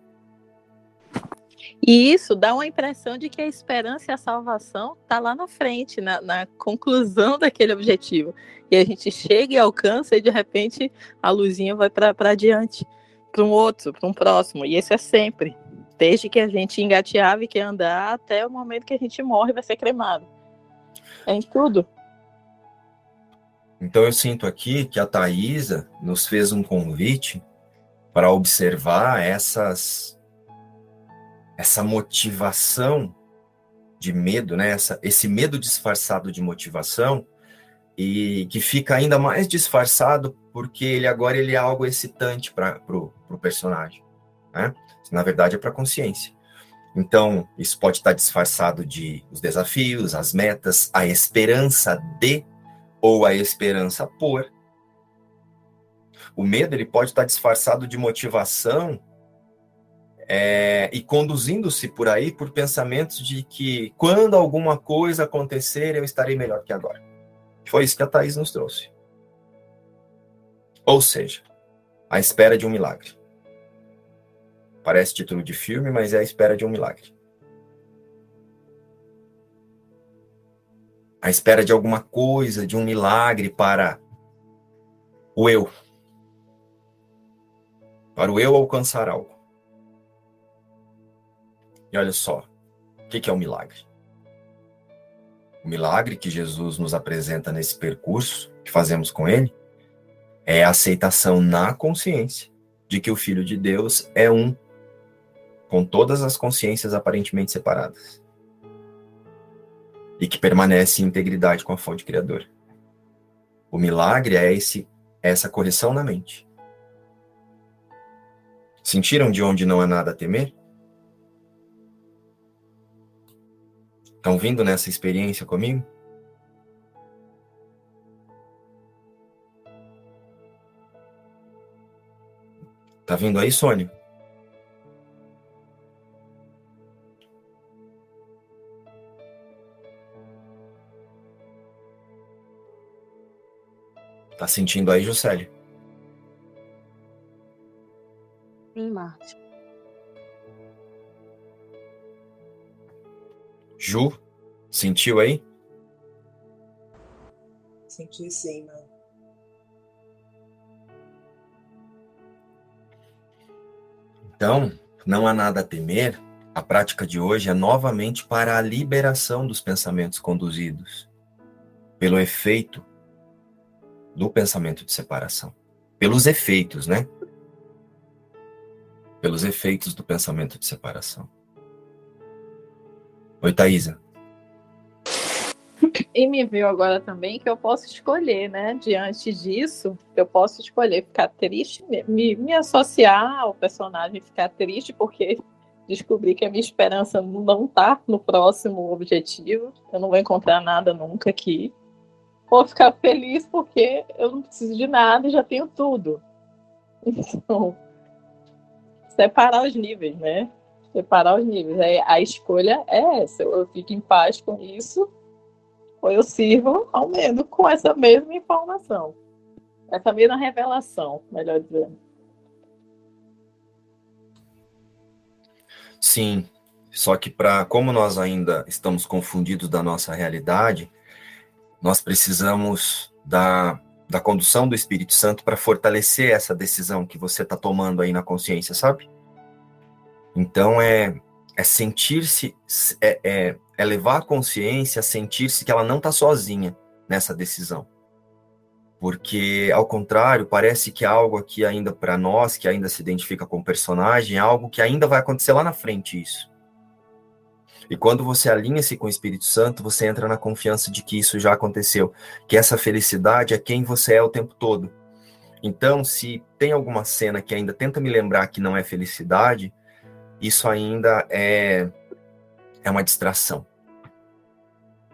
S6: E isso dá uma impressão de que a esperança e a salvação está lá na frente, na, na, conclusão daquele objetivo. E a gente chega e alcança e de repente a luzinha vai para adiante, para um outro, para um próximo. E isso é sempre. Desde que a gente engateava e quer andar até o momento que a gente morre vai ser cremado. É em tudo.
S2: Então eu sinto aqui que a Thaisa nos fez um convite para observar essas essa motivação de medo, né? Essa, esse medo disfarçado de motivação e que fica ainda mais disfarçado porque ele agora ele é algo excitante para o personagem, né? Na verdade é para a consciência. Então isso pode estar disfarçado de os desafios, as metas, a esperança de ou a esperança por. O medo ele pode estar disfarçado de motivação é, e conduzindo-se por aí por pensamentos de que quando alguma coisa acontecer, eu estarei melhor que agora. Foi isso que a Thaís nos trouxe. Ou seja, a espera de um milagre. Parece título de filme, mas é a espera de um milagre. A espera de alguma coisa, de um milagre para o eu. Para o eu alcançar algo. E olha só, o que é o um milagre? O milagre que Jesus nos apresenta nesse percurso que fazemos com Ele é a aceitação na consciência de que o Filho de Deus é um, com todas as consciências aparentemente separadas. E que permanece em integridade com a fonte criadora. O milagre é esse, essa correção na mente. Sentiram de onde não há nada a temer? Estão vindo nessa experiência comigo? Tá vindo aí, Sônia? Tá sentindo aí, Juscelia?
S6: Sim, Márcio.
S2: Ju, sentiu aí?
S7: Senti sim, mano.
S2: Então, não há nada a temer. A prática de hoje é novamente para a liberação dos pensamentos conduzidos pelo efeito do pensamento de separação. Pelos efeitos, né? Pelos efeitos do pensamento de separação. Oi, Thaisa.
S6: E me veio agora também que eu posso escolher, né? Diante disso, eu posso escolher ficar triste, me, me associar ao personagem, ficar triste porque descobri que a minha esperança não tá no próximo objetivo. Eu não vou encontrar nada nunca aqui. Ou ficar feliz porque eu não preciso de nada e já tenho tudo. Então, separar os níveis, né? Separar os níveis. Aí a escolha é essa. Eu fico em paz com isso, ou eu sirvo ao menos com essa mesma informação. Essa mesma revelação, melhor dizendo.
S2: Sim, só que para como nós ainda estamos confundidos da nossa realidade, nós precisamos da, da condução do Espírito Santo para fortalecer essa decisão que você está tomando aí na consciência, sabe? Então é, é sentir-se, é, é, é, levar a consciência a sentir-se que ela não está sozinha nessa decisão. Porque, ao contrário, parece que algo aqui ainda para nós, que ainda se identifica com o personagem, é algo que ainda vai acontecer lá na frente, isso. E quando você alinha-se com o Espírito Santo, você entra na confiança de que isso já aconteceu, que essa felicidade é quem você é o tempo todo. Então, se tem alguma cena que ainda tenta me lembrar que não é felicidade, isso ainda é, é uma distração.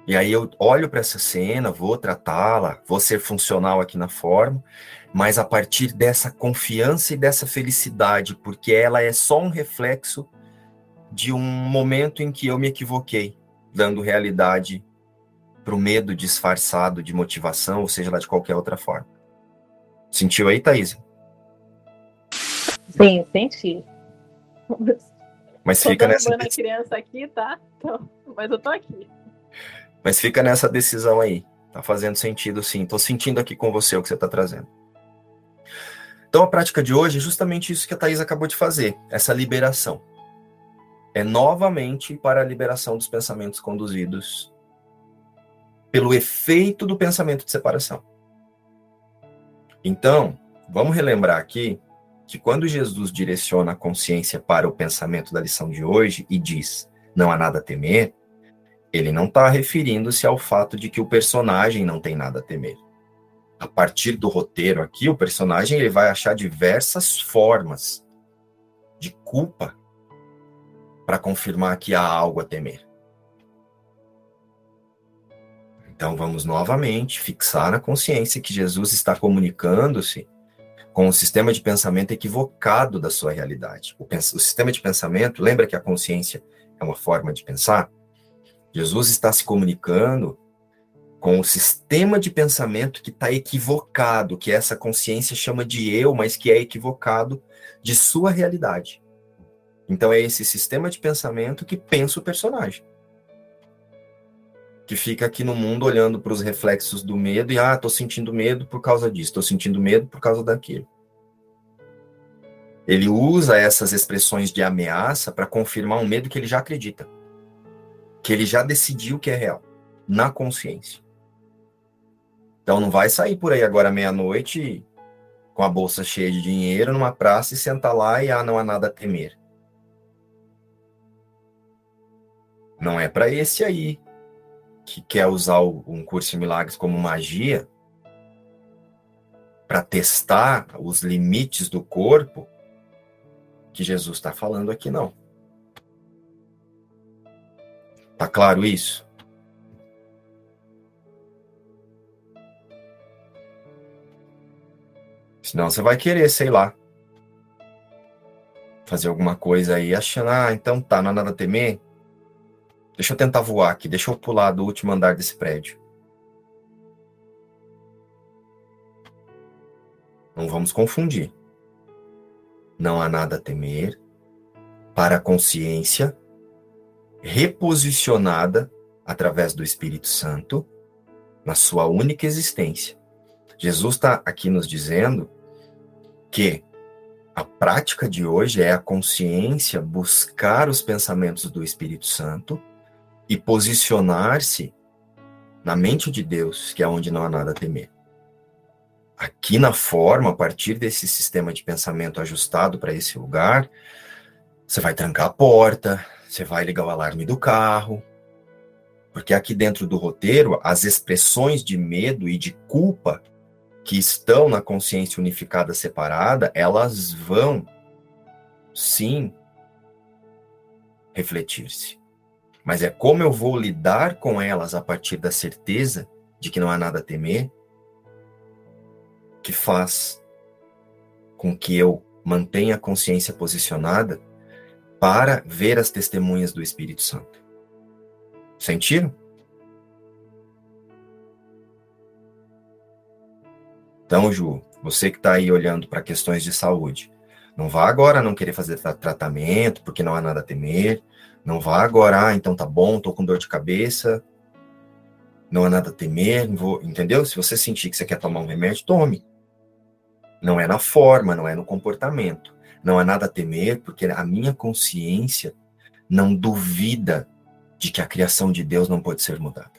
S2: E aí eu olho para essa cena, vou tratá-la, vou ser funcional aqui na forma, mas a partir dessa confiança e dessa felicidade, porque ela é só um reflexo de um momento em que eu me equivoquei, dando realidade para o medo disfarçado de motivação, ou seja lá de qualquer outra forma. Sentiu aí, Thaís?
S6: Sim, senti.
S2: Mas tô fica nessa.
S6: Decisão. criança aqui, tá? Mas eu tô aqui.
S2: Mas fica nessa decisão aí. Tá fazendo sentido, sim. Tô sentindo aqui com você o que você tá trazendo. Então, a prática de hoje é justamente isso que a Thais acabou de fazer, essa liberação. É novamente para a liberação dos pensamentos conduzidos pelo efeito do pensamento de separação. Então, vamos relembrar aqui que quando Jesus direciona a consciência para o pensamento da lição de hoje e diz não há nada a temer, ele não está referindo-se ao fato de que o personagem não tem nada a temer. A partir do roteiro aqui, o personagem ele vai achar diversas formas de culpa para confirmar que há algo a temer. Então vamos novamente fixar na consciência que Jesus está comunicando-se com o sistema de pensamento equivocado da sua realidade. O, o sistema de pensamento, lembra que a consciência é uma forma de pensar? Jesus está se comunicando com o sistema de pensamento que está equivocado, que essa consciência chama de eu, mas que é equivocado de sua realidade. Então é esse sistema de pensamento que pensa o personagem. Que fica aqui no mundo olhando para os reflexos do medo e, ah, estou sentindo medo por causa disso, estou sentindo medo por causa daquilo. Ele usa essas expressões de ameaça para confirmar um medo que ele já acredita, que ele já decidiu que é real, na consciência. Então não vai sair por aí agora meia-noite com a bolsa cheia de dinheiro numa praça e senta lá e ah, não há nada a temer. Não é para esse aí que quer usar um curso de milagres como magia para testar os limites do corpo que Jesus está falando aqui, não. Tá claro isso? Senão você vai querer, sei lá, fazer alguma coisa aí, achando, ah, então tá, não há nada a temer. Deixa eu tentar voar aqui, deixa eu pular do último andar desse prédio. Não vamos confundir. Não há nada a temer para a consciência reposicionada através do Espírito Santo na sua única existência. Jesus está aqui nos dizendo que a prática de hoje é a consciência buscar os pensamentos do Espírito Santo e posicionar-se na mente de Deus, que é onde não há nada a temer. Aqui na forma, a partir desse sistema de pensamento ajustado para esse lugar, você vai trancar a porta, você vai ligar o alarme do carro, porque aqui dentro do roteiro, as expressões de medo e de culpa que estão na consciência unificada separada, elas vão sim refletir-se. Mas é como eu vou lidar com elas a partir da certeza de que não há nada a temer que faz com que eu mantenha a consciência posicionada para ver as testemunhas do Espírito Santo. Sentiram? Então, Ju, você que está aí olhando para questões de saúde, não vá agora não querer fazer tratamento, porque não há nada a temer. Não vá agora, ah, então tá bom, estou com dor de cabeça, não há nada a temer, vou, entendeu? Se você sentir que você quer tomar um remédio, tome. Não é na forma, não é no comportamento. Não há nada a temer, porque a minha consciência não duvida de que a criação de Deus não pode ser mudada.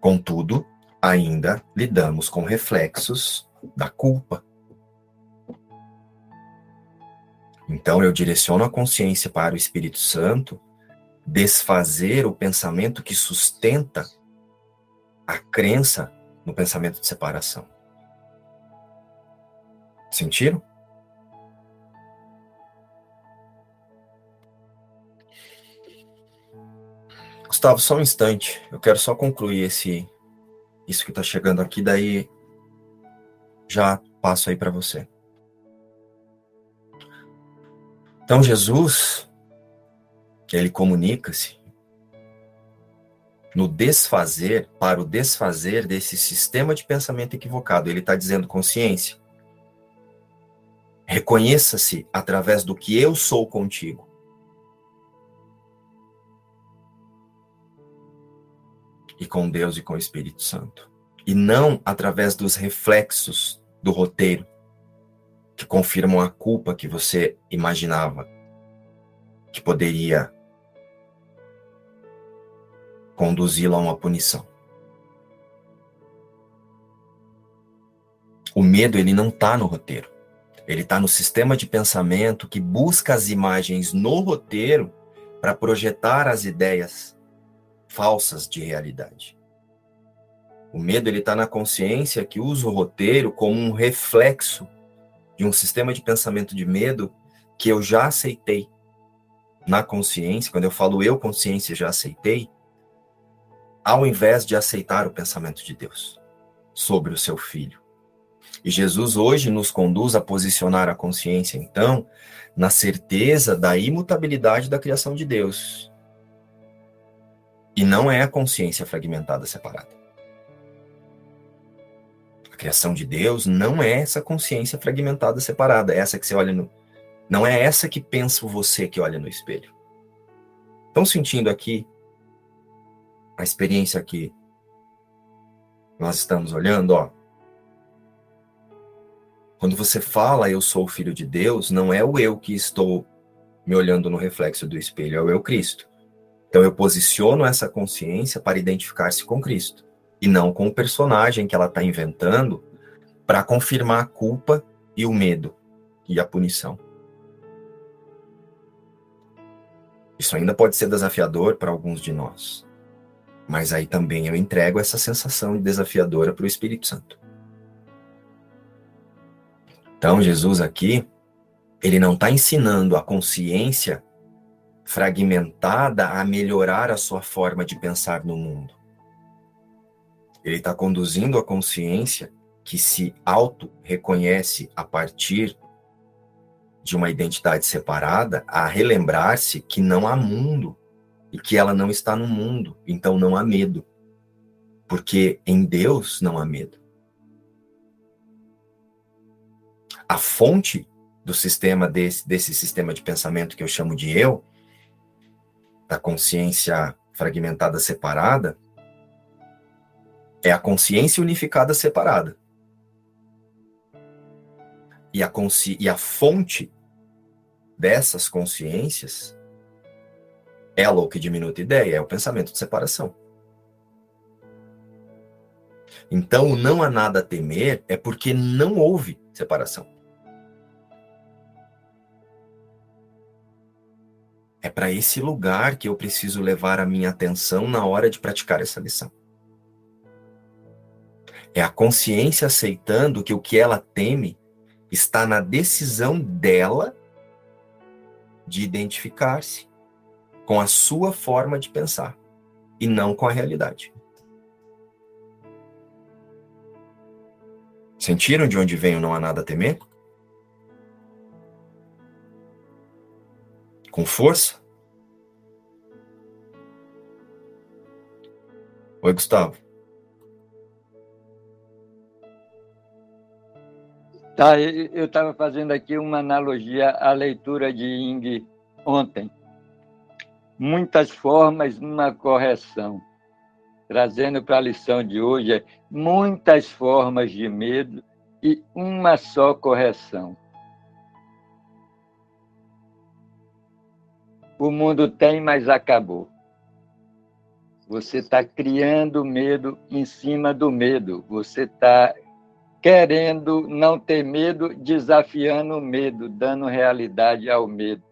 S2: Contudo, ainda lidamos com reflexos da culpa. Então eu direciono a consciência para o Espírito Santo desfazer o pensamento que sustenta a crença no pensamento de separação. Sentiram? Gustavo, só um instante. Eu quero só concluir esse isso que está chegando aqui, daí já passo aí para você. Então Jesus, ele comunica-se no desfazer, para o desfazer desse sistema de pensamento equivocado. Ele está dizendo consciência. Reconheça-se através do que eu sou contigo. e com Deus e com o Espírito Santo. E não através dos reflexos do roteiro que confirmam a culpa que você imaginava que poderia conduzi-lo a uma punição. O medo ele não está no roteiro. Ele está no sistema de pensamento que busca as imagens no roteiro para projetar as ideias falsas de realidade. O medo ele está na consciência que usa o roteiro como um reflexo de um sistema de pensamento de medo que eu já aceitei na consciência. Quando eu falo eu consciência já aceitei, ao invés de aceitar o pensamento de Deus sobre o seu filho. E Jesus hoje nos conduz a posicionar a consciência, então, na certeza da imutabilidade da criação de Deus. E não é a consciência fragmentada separada. A criação de Deus não é essa consciência fragmentada separada, é essa que você olha no. Não é essa que pensa você que olha no espelho. Estão sentindo aqui a experiência que nós estamos olhando, ó. Quando você fala eu sou o filho de Deus, não é o eu que estou me olhando no reflexo do espelho, é o eu Cristo. Então eu posiciono essa consciência para identificar-se com Cristo e não com o personagem que ela está inventando para confirmar a culpa e o medo e a punição. Isso ainda pode ser desafiador para alguns de nós. Mas aí também eu entrego essa sensação desafiadora para o Espírito Santo. Então, Jesus aqui, ele não está ensinando a consciência fragmentada a melhorar a sua forma de pensar no mundo. Ele está conduzindo a consciência que se auto-reconhece a partir de uma identidade separada a relembrar-se que não há mundo e que ela não está no mundo, então não há medo. Porque em Deus não há medo. A fonte do sistema desse, desse sistema de pensamento que eu chamo de eu, da consciência fragmentada separada, é a consciência unificada separada. E a, consci... e a fonte dessas consciências é a louca e diminuta ideia, é o pensamento de separação. Então, não há nada a temer é porque não houve separação. É para esse lugar que eu preciso levar a minha atenção na hora de praticar essa lição. É a consciência aceitando que o que ela teme está na decisão dela de identificar-se com a sua forma de pensar e não com a realidade. Sentiram de onde vem o não há nada a temer? Com força? Oi, Gustavo.
S5: Tá, eu estava fazendo aqui uma analogia à leitura de Ing ontem. Muitas formas numa correção. Trazendo para a lição de hoje é muitas formas de medo e uma só correção. O mundo tem, mas acabou. Você está criando medo em cima do medo. Você está querendo não ter medo, desafiando o medo, dando realidade ao medo.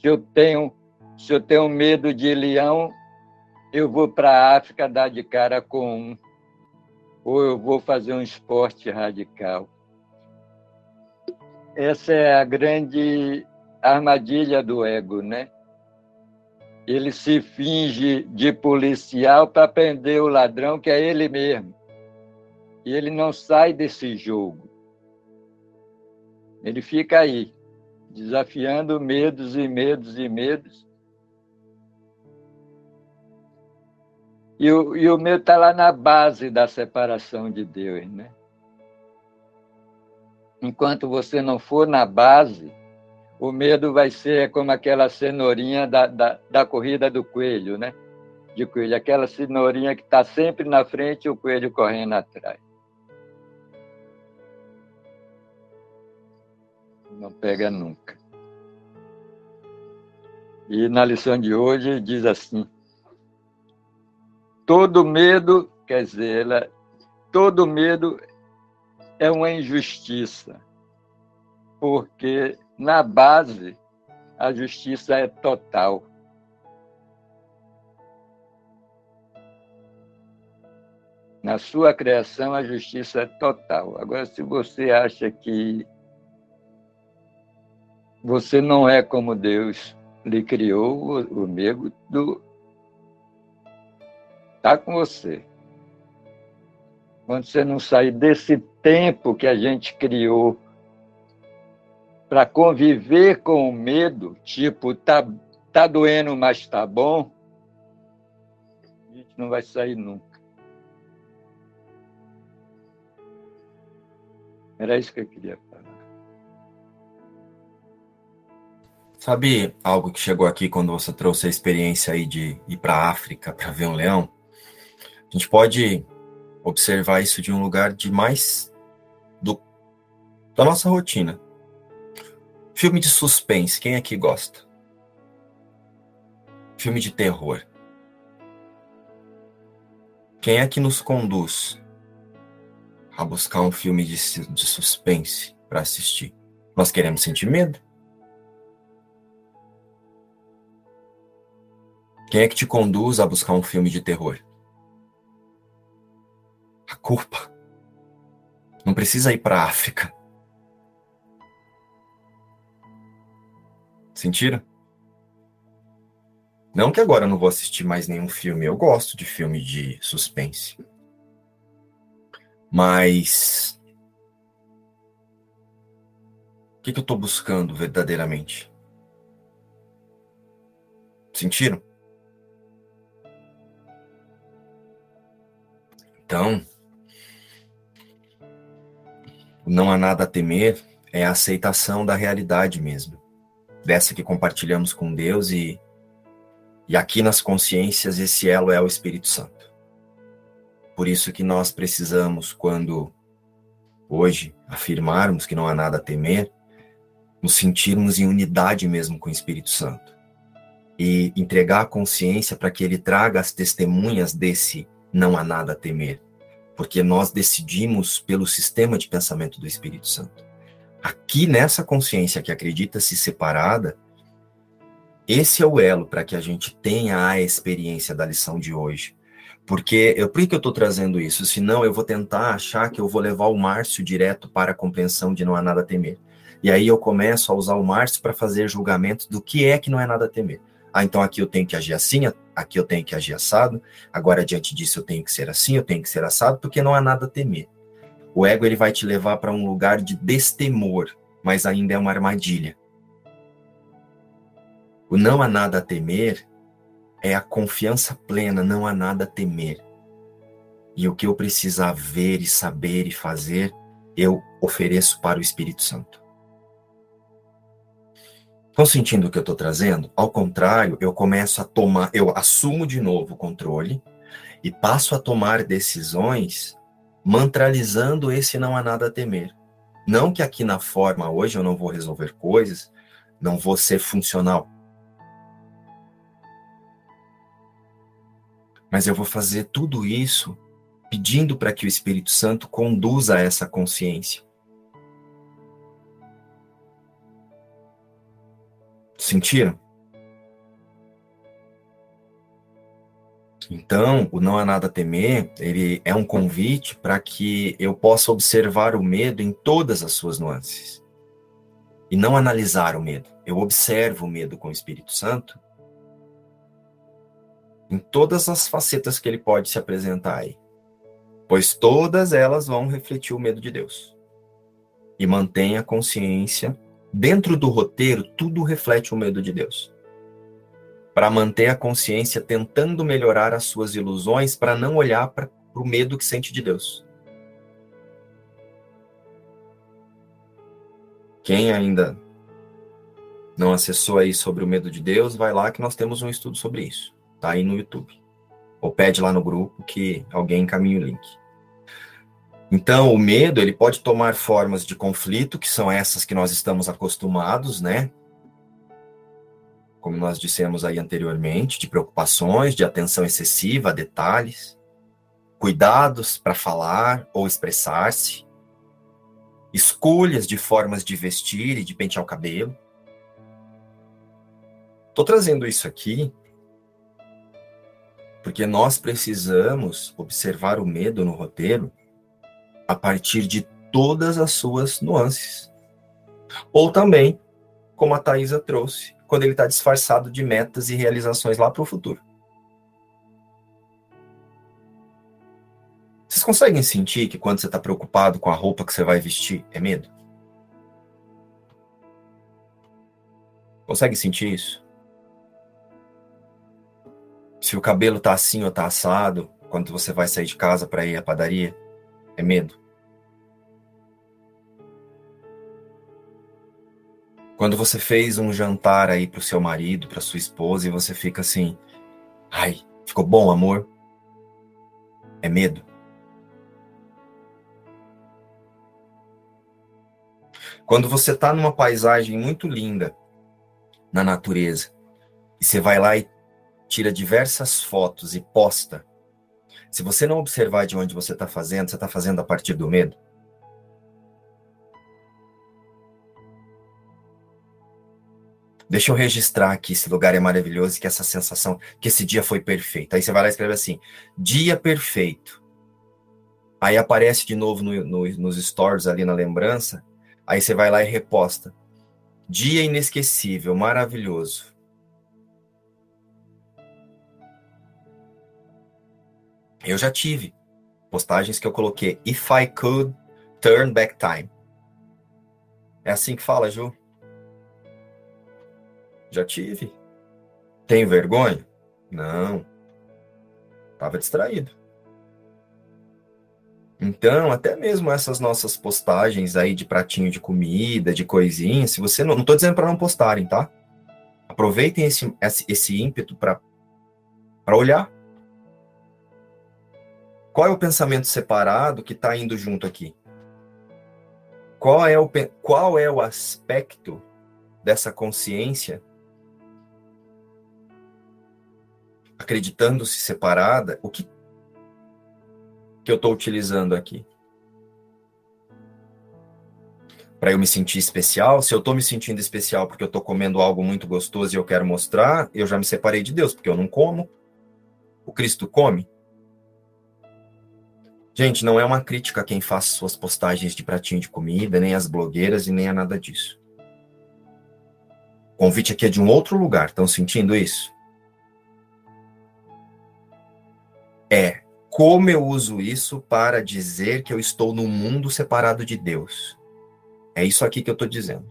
S5: Se eu tenho, se eu tenho medo de leão, eu vou para a África dar de cara com um. Ou eu vou fazer um esporte radical. Essa é a grande armadilha do ego, né? Ele se finge de policial para prender o ladrão, que é ele mesmo. E ele não sai desse jogo. Ele fica aí, desafiando medos e medos e medos. E o, e o medo está lá na base da separação de Deus, né? Enquanto você não for na base, o medo vai ser como aquela cenourinha da, da, da corrida do coelho, né? De coelho, aquela cenourinha que está sempre na frente e o coelho correndo atrás. Não pega nunca. E na lição de hoje diz assim: todo medo, quer dizer, ela, todo medo é uma injustiça, porque na base a justiça é total. Na sua criação, a justiça é total. Agora, se você acha que você não é como Deus lhe criou, o medo está com você. Quando você não sair desse tempo que a gente criou para conviver com o medo, tipo, tá, tá doendo, mas tá bom, a gente não vai sair nunca. Era isso que eu queria
S2: Sabe algo que chegou aqui quando você trouxe a experiência aí de ir para a África para ver um leão? A gente pode observar isso de um lugar de mais do, da nossa rotina. Filme de suspense, quem aqui gosta? Filme de terror. Quem é que nos conduz a buscar um filme de, de suspense para assistir? Nós queremos sentir medo? Quem é que te conduz a buscar um filme de terror? A culpa. Não precisa ir para África. Sentiram? Não que agora eu não vou assistir mais nenhum filme. Eu gosto de filme de suspense. Mas. O que, que eu estou buscando verdadeiramente? Sentiram? Então, não há nada a temer é a aceitação da realidade mesmo, dessa que compartilhamos com Deus e, e aqui nas consciências esse elo é o Espírito Santo. Por isso que nós precisamos, quando hoje afirmarmos que não há nada a temer, nos sentirmos em unidade mesmo com o Espírito Santo e entregar a consciência para que ele traga as testemunhas desse não há nada a temer, porque nós decidimos pelo sistema de pensamento do Espírito Santo. Aqui nessa consciência que acredita-se separada, esse é o elo para que a gente tenha a experiência da lição de hoje. Porque eu, por que eu estou trazendo isso? Senão eu vou tentar achar que eu vou levar o Márcio direto para a compreensão de não há nada a temer. E aí eu começo a usar o Márcio para fazer julgamento do que é que não é nada a temer. Ah, então aqui eu tenho que agir assim, aqui eu tenho que agir assado, agora diante disso eu tenho que ser assim, eu tenho que ser assado, porque não há nada a temer. O ego ele vai te levar para um lugar de destemor, mas ainda é uma armadilha. O não há nada a temer é a confiança plena, não há nada a temer. E o que eu precisar ver e saber e fazer, eu ofereço para o Espírito Santo. Estão sentindo o que eu estou trazendo? Ao contrário, eu começo a tomar, eu assumo de novo o controle e passo a tomar decisões mantralizando esse não há nada a temer. Não que aqui na forma hoje eu não vou resolver coisas, não vou ser funcional. Mas eu vou fazer tudo isso pedindo para que o Espírito Santo conduza essa consciência. Sentiram? Então, o Não Há Nada a Temer, ele é um convite para que eu possa observar o medo em todas as suas nuances. E não analisar o medo. Eu observo o medo com o Espírito Santo em todas as facetas que ele pode se apresentar aí. Pois todas elas vão refletir o medo de Deus. E mantenha a consciência Dentro do roteiro, tudo reflete o medo de Deus. Para manter a consciência tentando melhorar as suas ilusões, para não olhar para o medo que sente de Deus. Quem ainda não acessou aí sobre o medo de Deus, vai lá que nós temos um estudo sobre isso. Tá aí no YouTube. Ou pede lá no grupo que alguém encaminhe o link. Então, o medo, ele pode tomar formas de conflito, que são essas que nós estamos acostumados, né? Como nós dissemos aí anteriormente, de preocupações, de atenção excessiva a detalhes, cuidados para falar ou expressar-se, escolhas de formas de vestir e de pentear o cabelo. Estou trazendo isso aqui porque nós precisamos observar o medo no roteiro a partir de todas as suas nuances. Ou também, como a Thaisa trouxe, quando ele está disfarçado de metas e realizações lá para o futuro. Vocês conseguem sentir que quando você está preocupado com a roupa que você vai vestir, é medo? Consegue sentir isso? Se o cabelo tá assim ou tá assado, quando você vai sair de casa para ir à padaria, é medo. Quando você fez um jantar aí pro seu marido, pra sua esposa, e você fica assim, ai, ficou bom, amor? É medo. Quando você tá numa paisagem muito linda na natureza, e você vai lá e tira diversas fotos e posta, Se você não observar de onde você está fazendo, você está fazendo a partir do medo. Deixa eu registrar aqui, esse lugar é maravilhoso que essa sensação, que esse dia foi perfeito. Aí você vai lá e escreve assim, dia perfeito. Aí aparece de novo no, no, nos stories ali na lembrança, aí você vai lá e reposta. Dia inesquecível, maravilhoso. Eu já tive postagens que eu coloquei If I could turn back time. É assim que fala, Ju? Já tive. Tenho vergonha? Não. Tava distraído. Então, até mesmo essas nossas postagens aí de pratinho de comida, de coisinha, se você não, não tô dizendo para não postarem, tá? Aproveitem esse, esse, esse ímpeto para olhar. Qual é o pensamento separado que está indo junto aqui? Qual é o, qual é o aspecto dessa consciência acreditando-se separada, o que, que eu estou utilizando aqui? Para eu me sentir especial, se eu estou me sentindo especial porque eu estou comendo algo muito gostoso e eu quero mostrar, eu já me separei de Deus, porque eu não como. O Cristo come. Gente, não é uma crítica a quem faz suas postagens de pratinho de comida, nem as blogueiras e nem a nada disso. O convite aqui é de um outro lugar, estão sentindo isso? é como eu uso isso para dizer que eu estou num mundo separado de Deus. É isso aqui que eu estou dizendo.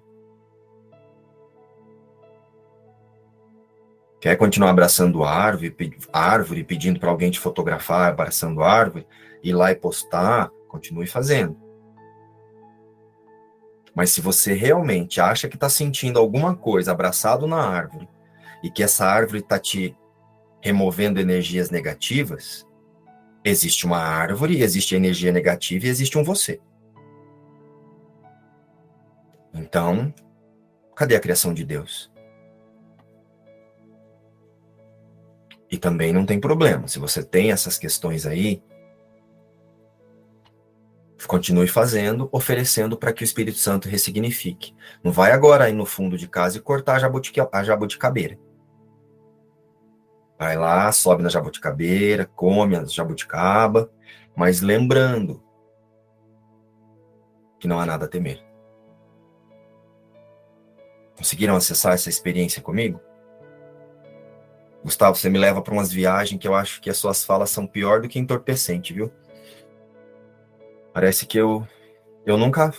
S2: Quer continuar abraçando árvore, árvore pedindo para alguém te fotografar abraçando árvore, ir lá e postar, continue fazendo. Mas se você realmente acha que está sentindo alguma coisa abraçado na árvore e que essa árvore está te removendo energias negativas, Existe uma árvore, existe energia negativa e existe um você. Então, cadê a criação de Deus? E também não tem problema. Se você tem essas questões aí, continue fazendo, oferecendo para que o Espírito Santo ressignifique. Não vai agora aí no fundo de casa e cortar a, jabutica, a jabuticabeira. Vai lá, sobe na jabuticabeira, come a jabuticaba, mas lembrando que não há nada a temer. Conseguiram acessar essa experiência comigo? Gustavo, você me leva para umas viagens que eu acho que as suas falas são pior do que entorpecente, viu? Parece que eu eu nunca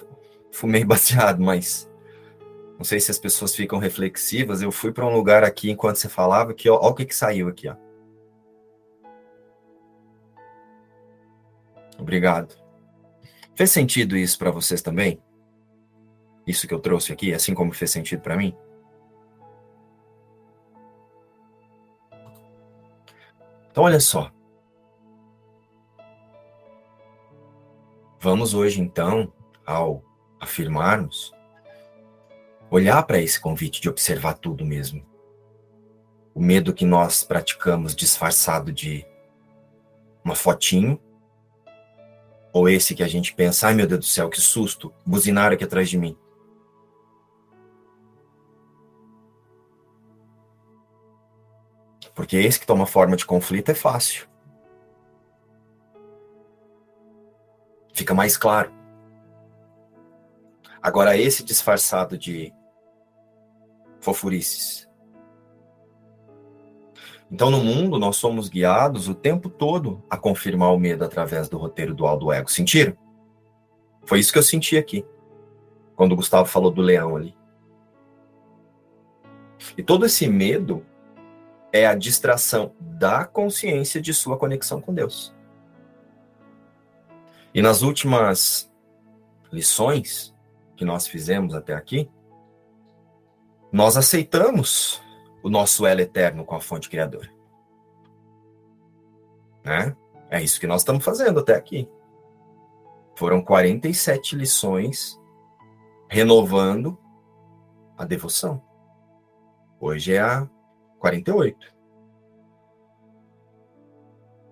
S2: fumei baseado, mas não sei se as pessoas ficam reflexivas. Eu fui para um lugar aqui enquanto você falava que olha o que, que saiu aqui, ó. Obrigado. Fez sentido isso para vocês também? Isso que eu trouxe aqui, assim como fez sentido para mim? Então, olha só. Vamos hoje, então, ao afirmarmos olhar para esse convite de observar tudo mesmo. O medo que nós praticamos disfarçado de uma fotinho, ou esse que a gente pensa, ai meu Deus do céu, que susto, buzinaram aqui atrás de mim. Porque esse que toma forma de conflito é fácil. Fica mais claro. Agora, esse disfarçado de fofurices. Então, no mundo, nós somos guiados o tempo todo a confirmar o medo através do roteiro dual do ego. Sentiram? Foi isso que eu senti aqui, quando o Gustavo falou do leão ali. E todo esse medo é a distração da consciência de sua conexão com Deus. E nas últimas lições que nós fizemos até aqui, nós aceitamos o nosso elo eterno com a fonte criadora. Né? É isso que nós estamos fazendo até aqui. Foram 47 lições renovando a devoção. Hoje é a 48.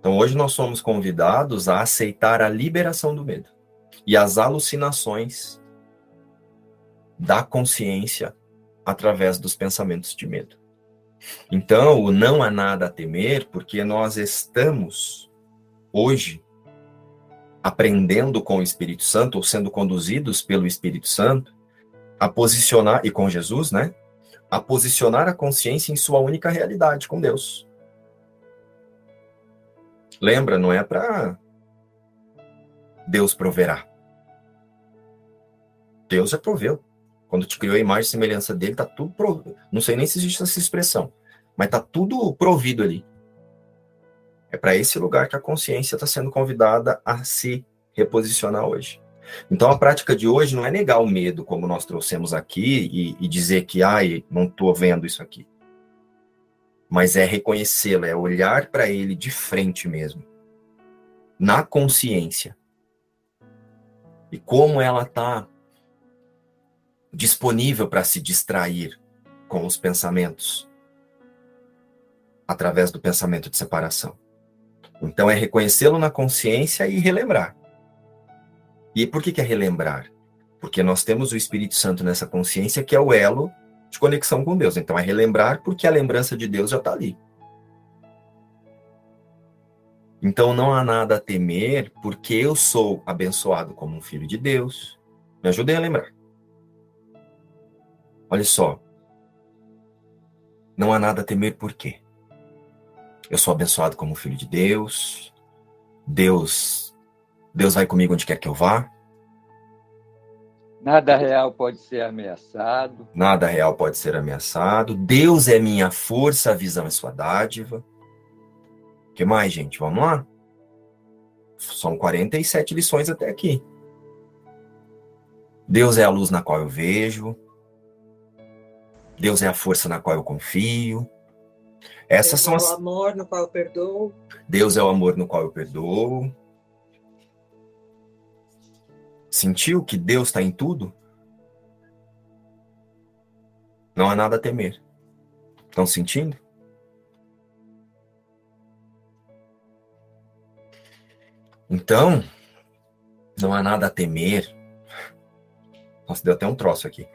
S2: Então, hoje nós somos convidados a aceitar a liberação do medo e as alucinações da consciência através dos pensamentos de medo. Então, o não há nada a temer, porque nós estamos hoje aprendendo com o Espírito Santo, ou sendo conduzidos pelo Espírito Santo, a posicionar, e com Jesus, né? A posicionar a consciência em sua única realidade com Deus. Lembra, não é para Deus proverá. Deus já proveu. Quando te criou a imagem e semelhança dele, tá tudo provido. Não sei nem se existe essa expressão, mas tá tudo provido ali. É para esse lugar que a consciência está sendo convidada a se reposicionar hoje. Então a prática de hoje não é negar o medo, como nós trouxemos aqui, e, e dizer que, ai, não estou vendo isso aqui. Mas é reconhecê-lo, é olhar para ele de frente mesmo, na consciência. E como ela está disponível para se distrair com os pensamentos através do pensamento de separação. Então é reconhecê-lo na consciência e relembrar. E por que, que é relembrar? Porque nós temos o Espírito Santo nessa consciência que é o elo de conexão com Deus. Então é relembrar porque a lembrança de Deus já está ali. Então não há nada a temer porque eu sou abençoado como um filho de Deus. Me ajudem a lembrar. Olha só. Não há nada a temer por quê? Eu sou abençoado como filho de Deus. Deus Deus vai comigo onde quer que eu vá.
S5: Nada real pode ser ameaçado.
S2: Nada real pode ser ameaçado. Deus é minha força, a visão é sua dádiva. O que mais, gente? Vamos lá? São 47 lições até aqui. Deus é a luz na qual eu vejo. Deus é a força na qual eu confio. Essas Deus são as.
S3: Deus é o amor no qual eu perdoo.
S2: Deus é o amor no qual eu perdoo. Sentiu que Deus está em tudo? Não há nada a temer. Estão sentindo? Então, não há nada a temer. Nossa, deu até um troço aqui.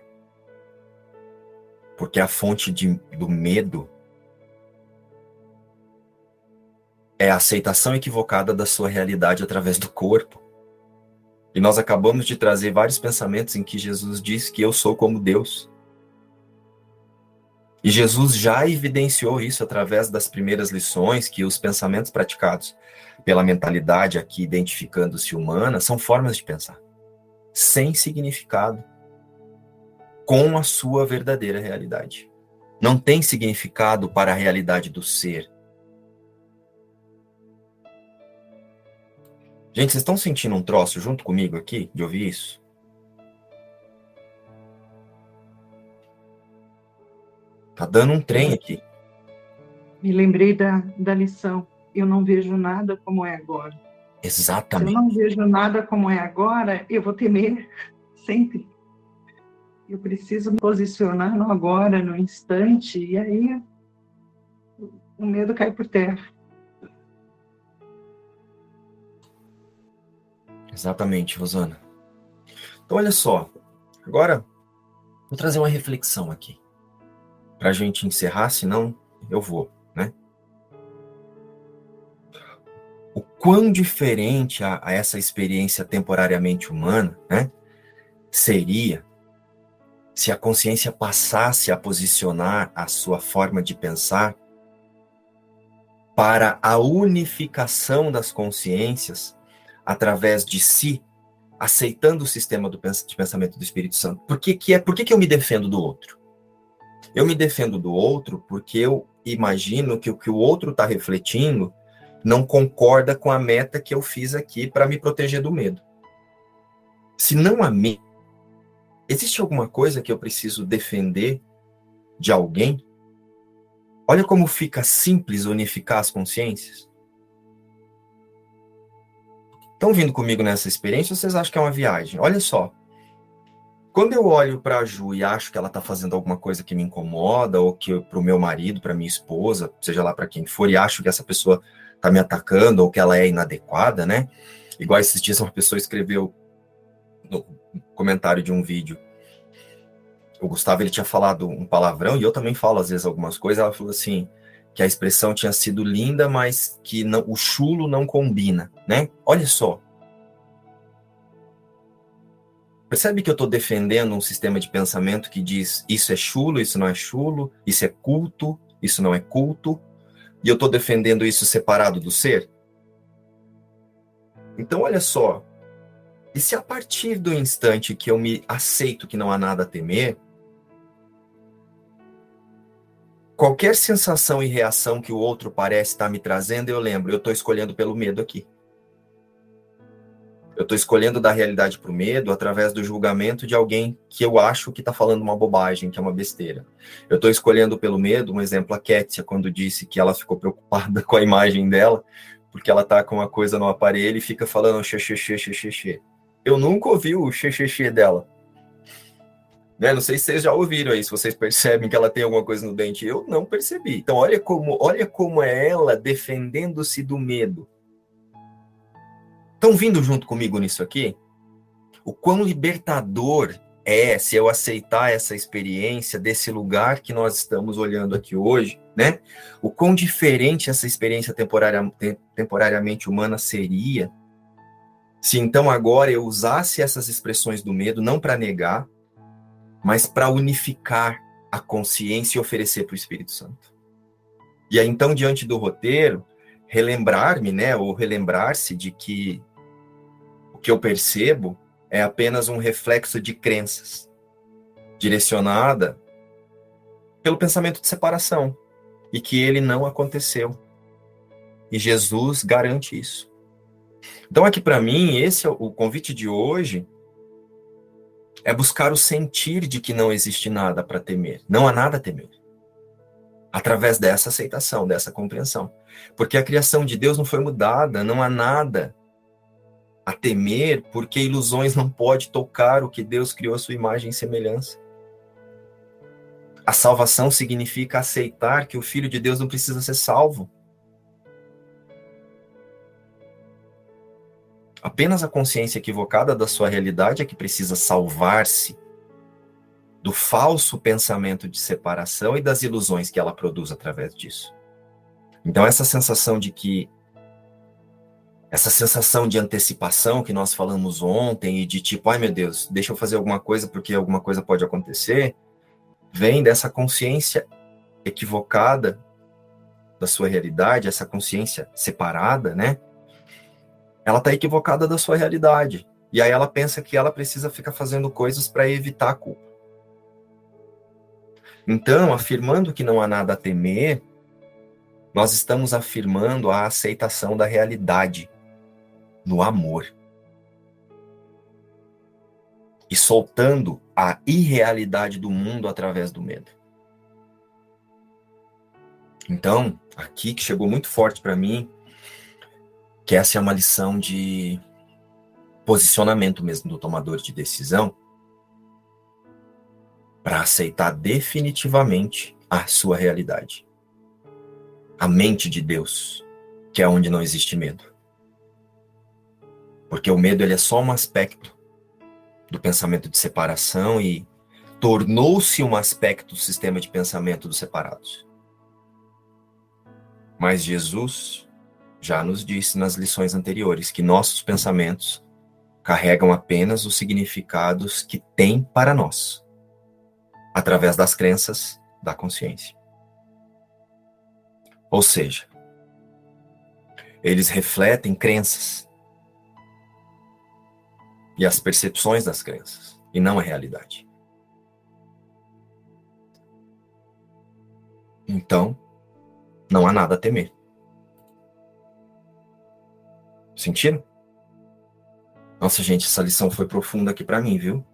S2: Porque a fonte de, do medo é a aceitação equivocada da sua realidade através do corpo. E nós acabamos de trazer vários pensamentos em que Jesus diz que eu sou como Deus. E Jesus já evidenciou isso através das primeiras lições, que os pensamentos praticados pela mentalidade aqui identificando-se humana são formas de pensar, sem significado, com a sua verdadeira realidade. Não tem significado para a realidade do ser. Gente, vocês estão sentindo um troço junto comigo aqui, de ouvir isso? Tá dando um trem aqui.
S4: Me lembrei da, da lição. Eu não vejo nada como é agora.
S2: Exatamente.
S4: Se eu não vejo nada como é agora, eu vou temer sempre. Eu preciso me posicionar no agora, no instante, e aí o medo cai por terra.
S2: Exatamente, Rosana. Então, olha só. Agora, vou trazer uma reflexão aqui. Para a gente encerrar, senão eu vou, né? O quão diferente a, a essa experiência temporariamente humana, né? Seria se a consciência passasse a posicionar a sua forma de pensar para a unificação das consciências através de si, aceitando o sistema do, de pensamento do Espírito Santo. Por que, que, é, por que, que eu me defendo do outro? Eu me defendo do outro porque eu imagino que o que o outro está refletindo não concorda com a meta que eu fiz aqui para me proteger do medo. Se não há medo, Existe alguma coisa que eu preciso defender de alguém? Olha como fica simples unificar as consciências. Estão vindo comigo nessa experiência ou vocês acham que é uma viagem? Olha só. Quando eu olho para a Ju e acho que ela está fazendo alguma coisa que me incomoda, ou que para o meu marido, para minha esposa, seja lá para quem for, e acho que essa pessoa tá me atacando ou que ela é inadequada, né? Igual esses dias uma pessoa escreveu no comentário de um vídeo. O Gustavo ele tinha falado um palavrão e eu também falo às vezes algumas coisas. Ela falou assim que a expressão tinha sido linda, mas que não, o chulo não combina, né? Olha só. Percebe que eu estou defendendo um sistema de pensamento que diz isso é chulo, isso não é chulo, isso é culto, isso não é culto, e eu estou defendendo isso separado do ser? Então, olha só. E se a partir do instante que eu me aceito que não há nada a temer, qualquer sensação e reação que o outro parece estar me trazendo, eu lembro, eu estou escolhendo pelo medo aqui. Eu estou escolhendo da realidade para o medo através do julgamento de alguém que eu acho que está falando uma bobagem, que é uma besteira. Eu estou escolhendo pelo medo, um exemplo, a Kétia, quando disse que ela ficou preocupada com a imagem dela, porque ela tá com uma coisa no aparelho e fica falando xexexê, xexexê. Eu nunca ouvi o xexexê dela. Né? Não sei se vocês já ouviram aí, se vocês percebem que ela tem alguma coisa no dente. Eu não percebi. Então, olha como, olha como é ela defendendo-se do medo. Estão vindo junto comigo nisso aqui? O quão libertador é se eu aceitar essa experiência desse lugar que nós estamos olhando aqui hoje, né? O quão diferente essa experiência temporária, temporariamente humana seria se então agora eu usasse essas expressões do medo não para negar, mas para unificar a consciência e oferecer para o Espírito Santo. E aí então diante do roteiro, relembrar-me, né, ou relembrar-se de que o que eu percebo é apenas um reflexo de crenças, direcionada pelo pensamento de separação, e que ele não aconteceu. E Jesus garante isso. Então, aqui para mim, esse é o convite de hoje é buscar o sentir de que não existe nada para temer. Não há nada a temer. Através dessa aceitação, dessa compreensão. Porque a criação de Deus não foi mudada, não há nada a temer, porque ilusões não pode tocar o que Deus criou a sua imagem e semelhança. A salvação significa aceitar que o filho de Deus não precisa ser salvo. Apenas a consciência equivocada da sua realidade é que precisa salvar-se do falso pensamento de separação e das ilusões que ela produz através disso. Então, essa sensação de que essa sensação de antecipação que nós falamos ontem e de tipo, ai meu Deus, deixa eu fazer alguma coisa porque alguma coisa pode acontecer, vem dessa consciência equivocada da sua realidade, essa consciência separada, né? Ela está equivocada da sua realidade. E aí ela pensa que ela precisa ficar fazendo coisas para evitar a culpa. Então, afirmando que não há nada a temer, nós estamos afirmando a aceitação da realidade no amor. E soltando a irrealidade do mundo através do medo. Então, aqui que chegou muito forte para mim, que essa é uma lição de posicionamento mesmo do tomador de decisão, para aceitar definitivamente a sua realidade. A mente de Deus, que é onde não existe medo. Porque o medo ele é só um aspecto do pensamento de separação e tornou-se um aspecto do sistema de pensamento dos separados. Mas Jesus já nos disse nas lições anteriores que nossos pensamentos carregam apenas os significados que têm para nós, através das crenças da consciência. Ou seja, eles refletem crenças e as percepções das crenças, e não a realidade. Então, não há nada a temer. Sentiram? Nossa, gente, essa lição foi profunda aqui para mim, viu?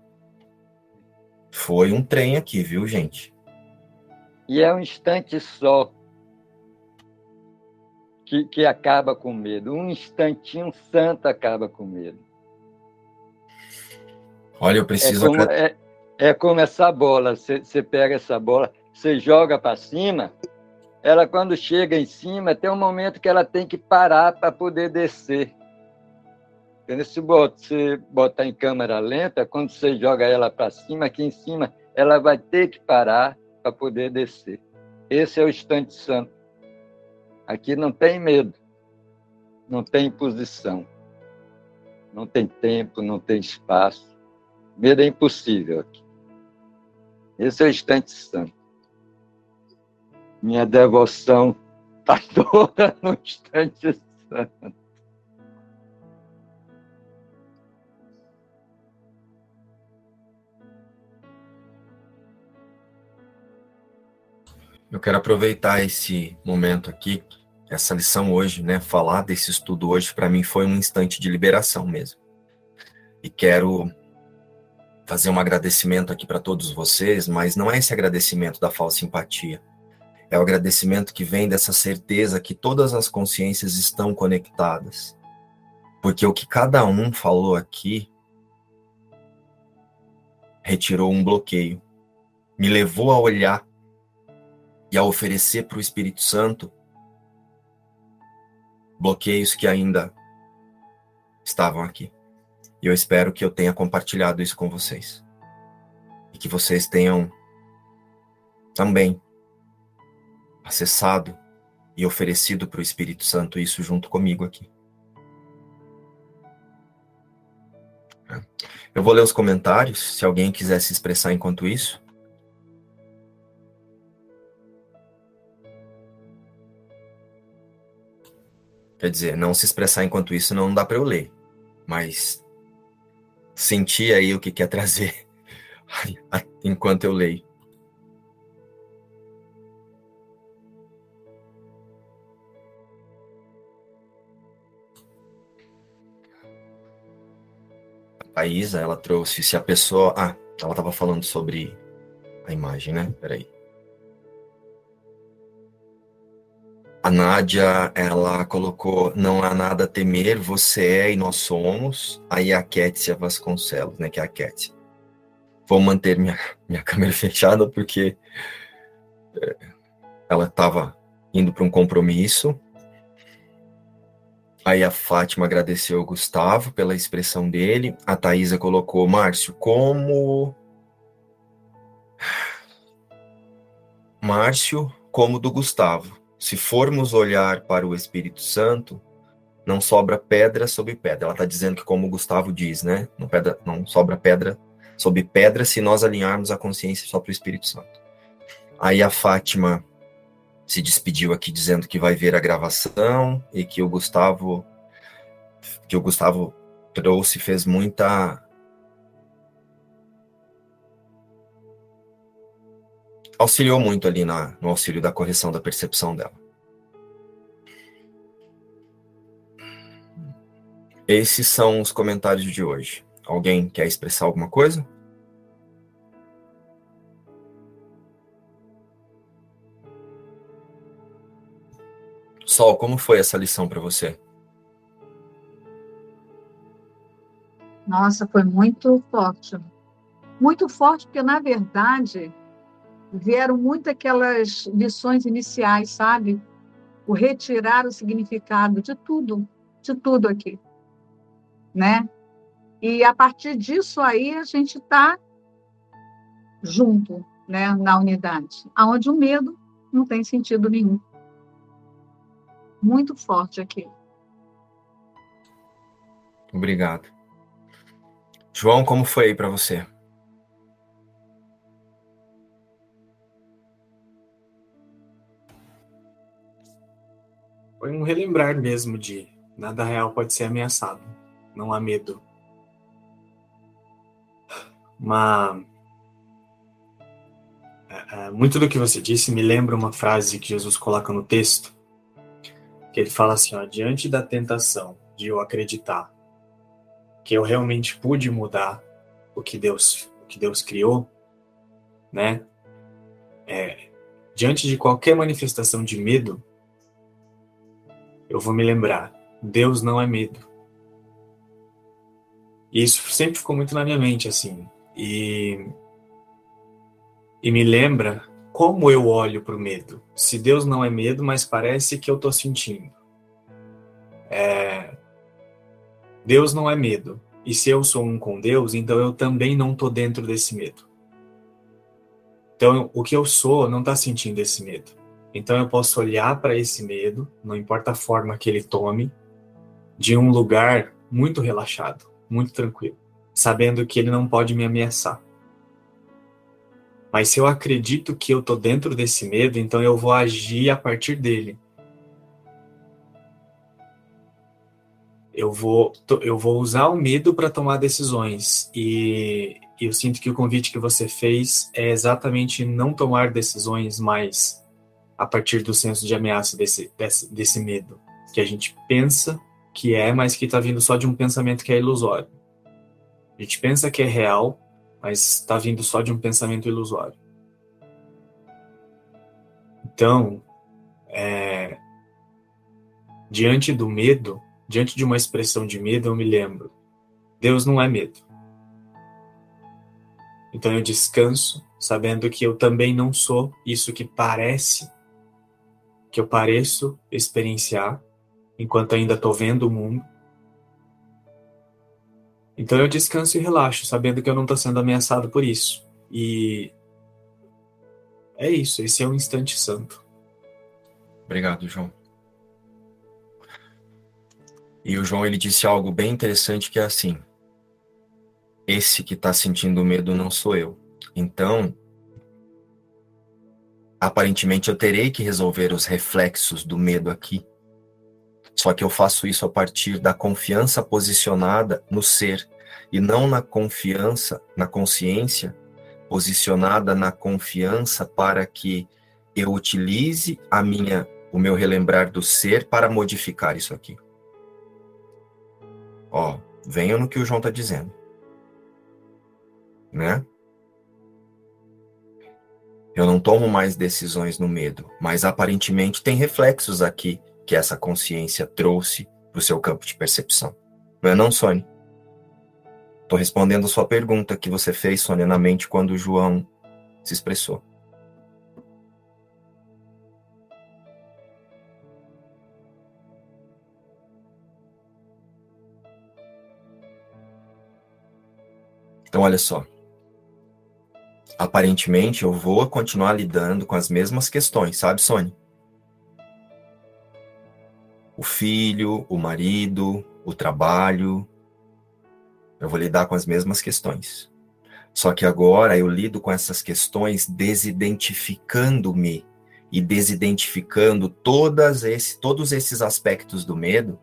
S2: Foi um trem aqui, viu, gente?
S5: E é um instante só que, que acaba com medo. Um instantinho santo acaba com medo.
S2: Olha, eu preciso.
S5: É como, é, é como essa bola. Você pega essa bola, você joga para cima, ela quando chega em cima, tem um momento que ela tem que parar para poder descer. Se você botar em câmera lenta, quando você joga ela para cima, aqui em cima, ela vai ter que parar para poder descer. Esse é o instante santo. Aqui não tem medo, não tem posição, não tem tempo, não tem espaço. Medo é impossível aqui. Esse é o instante santo. Minha devoção está toda no instante santo.
S2: Eu quero aproveitar esse momento aqui, essa lição hoje, né? Falar desse estudo hoje, para mim foi um instante de liberação mesmo. E quero fazer um agradecimento aqui para todos vocês, mas não é esse agradecimento da falsa simpatia. É o agradecimento que vem dessa certeza que todas as consciências estão conectadas. Porque o que cada um falou aqui retirou um bloqueio, me levou a olhar e a oferecer para o Espírito Santo bloqueios que ainda estavam aqui. E eu espero que eu tenha compartilhado isso com vocês. E que vocês tenham também acessado e oferecido para o Espírito Santo isso junto comigo aqui. Eu vou ler os comentários, se alguém quiser se expressar enquanto isso. Quer dizer, não se expressar enquanto isso não dá para eu ler, mas sentir aí o que quer trazer enquanto eu leio. A Isa, ela trouxe se a pessoa. Ah, ela estava falando sobre a imagem, né? Peraí. A Nádia, ela colocou, não há nada a temer, você é e nós somos. Aí a Kétia Vasconcelos, né, que é a Kétia. Vou manter minha, minha câmera fechada porque é, ela estava indo para um compromisso. Aí a Fátima agradeceu o Gustavo pela expressão dele. A Thaisa colocou, Márcio, como... Márcio, como do Gustavo se formos olhar para o Espírito Santo, não sobra pedra sobre pedra. Ela está dizendo que, como o Gustavo diz, né? Não, pedra, não sobra pedra sobre pedra se nós alinharmos a consciência só para o Espírito Santo. Aí a Fátima se despediu aqui dizendo que vai ver a gravação e que o Gustavo que o Gustavo trouxe fez muita auxiliou muito ali na, no auxílio da correção da percepção dela. Esses são os comentários de hoje. Alguém quer expressar alguma coisa? Sol, como foi essa lição para você?
S1: Nossa, foi muito forte. Muito forte, porque, na verdade, vieram muito aquelas lições iniciais, sabe? O retirar o significado de tudo, de tudo aqui, né? E a partir disso aí a gente está junto, né, na unidade, aonde o medo não tem sentido nenhum. Muito forte aqui.
S2: Obrigado. João, como foi aí para você?
S7: Foi um relembrar mesmo de nada real pode ser ameaçado, não há medo. Uma é, é, muito do que você disse me lembra uma frase que Jesus coloca no texto, que ele fala assim, ó, diante da tentação de eu acreditar que eu realmente pude mudar o que Deus, o que Deus criou, né? É, diante de qualquer manifestação de medo, eu vou me lembrar: Deus não é medo. E isso sempre ficou muito na minha mente, assim. E, e me lembra como eu olho para o medo. Se Deus não é medo, mas parece que eu estou sentindo. É... Deus não é medo. E se eu sou um com Deus, então eu também não estou dentro desse medo. Então, o que eu sou não está sentindo esse medo. Então, eu posso olhar para esse medo, não importa a forma que ele tome, de um lugar muito relaxado, muito tranquilo, sabendo que ele não pode me ameaçar. Mas se eu acredito que eu tô dentro desse medo, então eu vou agir a partir dele. Eu vou, eu vou usar o medo para tomar decisões. E eu sinto que o convite que você fez é exatamente não tomar decisões mais a partir do senso de ameaça desse, desse, desse medo. Que a gente pensa que é, mas que está vindo só de um pensamento que é ilusório. A gente pensa que é real, mas está vindo só de um pensamento ilusório. Então, é, diante do medo, diante de uma expressão de medo, eu me lembro: Deus não é medo. Então eu descanso, sabendo que eu também não sou isso que parece, que eu pareço experienciar, enquanto ainda estou vendo o mundo. Então eu descanso e relaxo, sabendo que eu não estou sendo ameaçado por isso. E é isso, esse é o instante santo.
S2: Obrigado, João. E o João ele disse algo bem interessante que é assim: esse que está sentindo medo não sou eu. Então, aparentemente eu terei que resolver os reflexos do medo aqui. Só que eu faço isso a partir da confiança posicionada no ser e não na confiança, na consciência, posicionada na confiança para que eu utilize a minha o meu relembrar do ser para modificar isso aqui. Ó, venha no que o João está dizendo. Né? Eu não tomo mais decisões no medo, mas aparentemente tem reflexos aqui que essa consciência trouxe para o seu campo de percepção. Não é não, Sônia? Estou respondendo a sua pergunta que você fez, Sônia, na mente quando o João se expressou. Então, olha só. Aparentemente, eu vou continuar lidando com as mesmas questões, sabe, Sônia? o filho, o marido, o trabalho. Eu vou lidar com as mesmas questões. Só que agora eu lido com essas questões desidentificando-me e desidentificando todas esse, todos esses aspectos do medo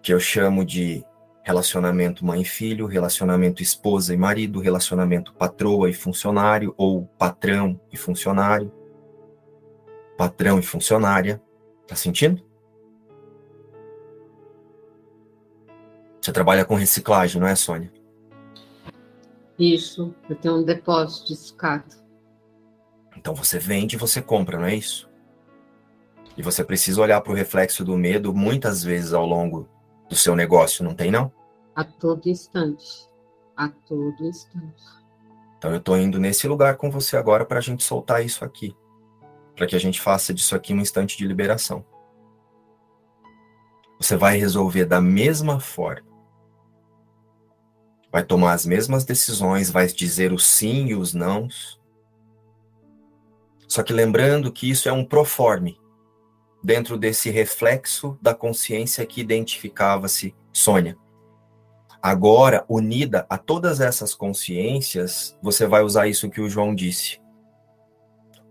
S2: que eu chamo de relacionamento mãe filho, relacionamento esposa e marido, relacionamento patroa e funcionário ou patrão e funcionário, patrão e funcionária. Tá sentindo? Você trabalha com reciclagem, não é, Sônia?
S8: Isso, eu tenho um depósito de sucata.
S2: Então você vende e você compra, não é isso? E você precisa olhar para o reflexo do medo muitas vezes ao longo do seu negócio, não tem não?
S8: A todo instante. A todo instante.
S2: Então eu estou indo nesse lugar com você agora para a gente soltar isso aqui. Para que a gente faça disso aqui um instante de liberação. Você vai resolver da mesma forma vai tomar as mesmas decisões, vai dizer o sim e os nãos. Só que lembrando que isso é um proforme dentro desse reflexo da consciência que identificava-se Sônia. Agora, unida a todas essas consciências, você vai usar isso que o João disse.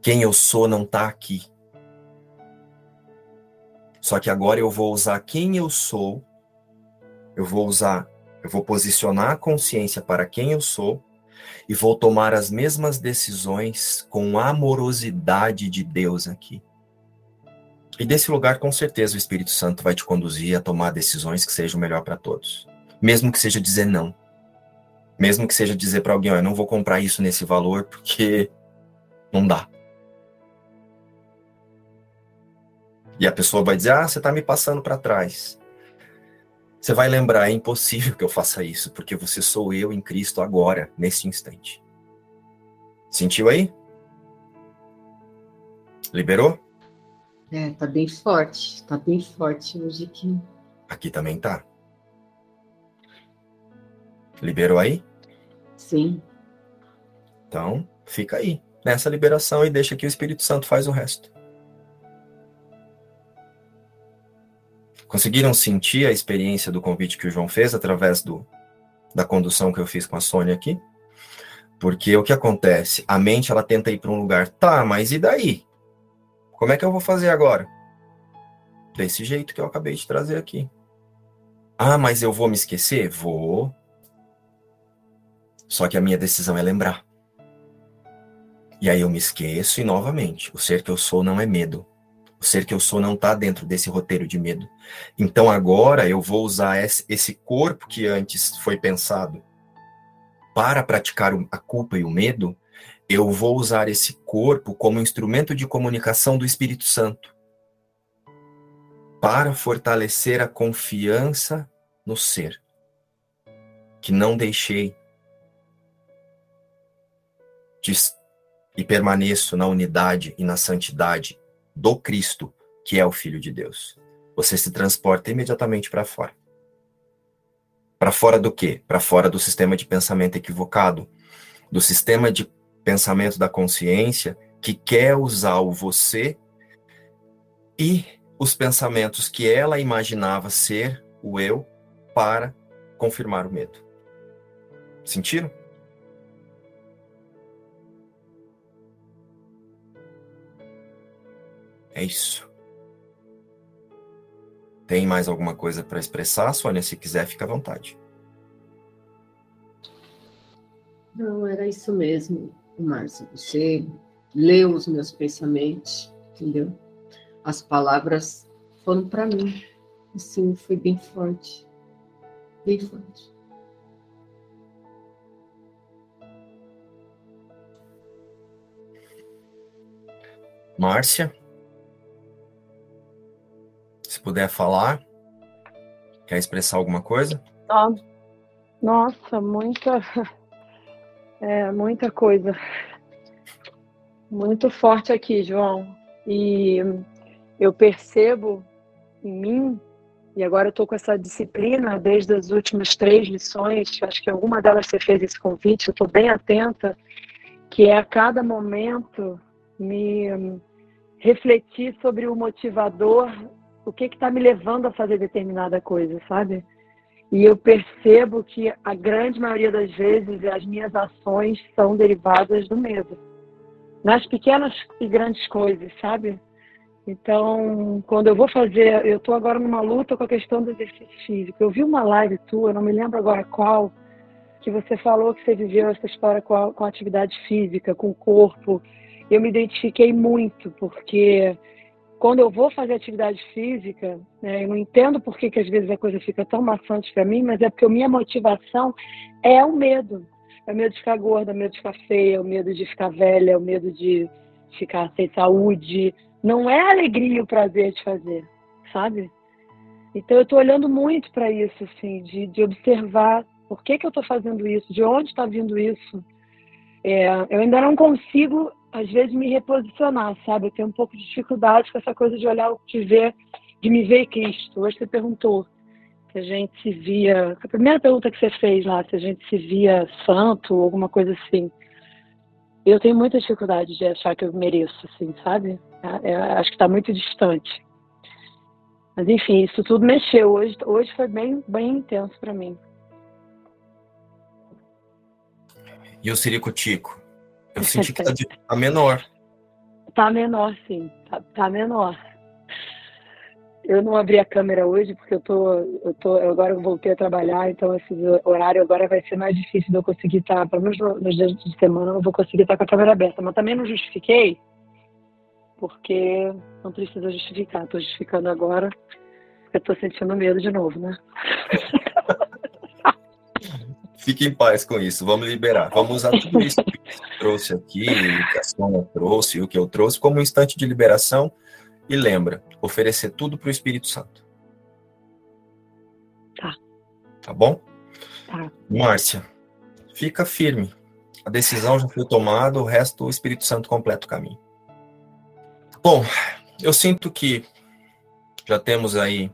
S2: Quem eu sou não está aqui. Só que agora eu vou usar quem eu sou, eu vou usar eu vou posicionar a consciência para quem eu sou e vou tomar as mesmas decisões com a amorosidade de Deus aqui. E desse lugar, com certeza, o Espírito Santo vai te conduzir a tomar decisões que sejam melhor para todos. Mesmo que seja dizer não. Mesmo que seja dizer para alguém, eu não vou comprar isso nesse valor porque não dá. E a pessoa vai dizer, ah, você está me passando para trás. Você vai lembrar, é impossível que eu faça isso, porque você sou eu em Cristo agora, nesse instante. Sentiu aí? Liberou?
S8: É, tá bem forte. Tá bem forte hoje aqui.
S2: Aqui também tá. Liberou aí?
S8: Sim.
S2: Então, fica aí, nessa liberação e deixa que o Espírito Santo faz o resto. Conseguiram sentir a experiência do convite que o João fez através do, da condução que eu fiz com a Sônia aqui? Porque o que acontece? A mente ela tenta ir para um lugar, tá, mas e daí? Como é que eu vou fazer agora? Desse jeito que eu acabei de trazer aqui. Ah, mas eu vou me esquecer? Vou. Só que a minha decisão é lembrar. E aí eu me esqueço e novamente, o ser que eu sou não é medo. O ser que eu sou não está dentro desse roteiro de medo. Então agora eu vou usar esse corpo que antes foi pensado para praticar a culpa e o medo, eu vou usar esse corpo como instrumento de comunicação do Espírito Santo para fortalecer a confiança no ser que não deixei de, e permaneço na unidade e na santidade do Cristo, que é o Filho de Deus. Você se transporta imediatamente para fora. Para fora do quê? Para fora do sistema de pensamento equivocado, do sistema de pensamento da consciência que quer usar o você e os pensamentos que ela imaginava ser o eu para confirmar o medo. Sentiram? É isso. Tem mais alguma coisa para expressar, Sônia? Se quiser, fica à vontade.
S8: Não, era isso mesmo, Márcio. Você leu os meus pensamentos, entendeu? As palavras foram para mim. Assim, foi bem forte. Bem forte.
S2: Márcia? Se puder falar, quer expressar alguma coisa?
S9: Nossa, muita, é, muita coisa. Muito forte aqui, João. E eu percebo em mim, e agora eu estou com essa disciplina desde as últimas três lições, acho que alguma delas você fez esse convite, eu estou bem atenta, que é a cada momento me refletir sobre o motivador o que está me levando a fazer determinada coisa, sabe? E eu percebo que a grande maioria das vezes as minhas ações são derivadas do medo. Nas pequenas e grandes coisas, sabe? Então, quando eu vou fazer, eu estou agora numa luta com a questão do exercício físico. Eu vi uma live tua, não me lembro agora qual, que você falou que você viveu essa história com a, com a atividade física, com o corpo. Eu me identifiquei muito, porque quando eu vou fazer atividade física, né, eu não entendo por que, que às vezes a coisa fica tão maçante para mim, mas é porque a minha motivação é o medo. É o medo de ficar gorda, é o medo de ficar feia, é o medo de ficar velha, é o medo de ficar sem saúde. Não é a alegria e o prazer de fazer, sabe? Então eu estou olhando muito para isso, assim, de, de observar por que, que eu estou fazendo isso, de onde está vindo isso. É, eu ainda não consigo às vezes me reposicionar, sabe? Eu tenho um pouco de dificuldade com essa coisa de olhar, de ver, de me ver Cristo. Hoje você perguntou se a gente se via. A primeira pergunta que você fez lá, se a gente se via santo ou alguma coisa assim. Eu tenho muita dificuldade de achar que eu mereço, assim, sabe? É, acho que está muito distante. Mas enfim, isso tudo mexeu. Hoje, hoje foi bem, bem intenso para mim.
S2: E o Sirico Tico? Eu senti que tá, tá menor.
S9: Tá menor, sim. Tá, tá, menor. Eu não abri a câmera hoje porque eu tô, eu tô, eu agora eu voltei a trabalhar, então esse horário agora vai ser mais difícil de eu conseguir estar, tá, pelo menos nos dias de semana, eu não vou conseguir estar tá com a câmera aberta. Mas também não justifiquei, porque não precisa justificar. Estou justificando agora, porque estou sentindo medo de novo, né?
S2: Fique em paz com isso, vamos liberar. Vamos usar tudo isso que você trouxe aqui, o que a Sônia trouxe, o que eu trouxe, como um instante de liberação. E lembra, oferecer tudo para o Espírito Santo.
S9: Tá.
S2: Tá bom?
S9: Tá.
S2: Márcia, fica firme. A decisão já foi tomada, o resto o Espírito Santo completa o caminho. Bom, eu sinto que já temos aí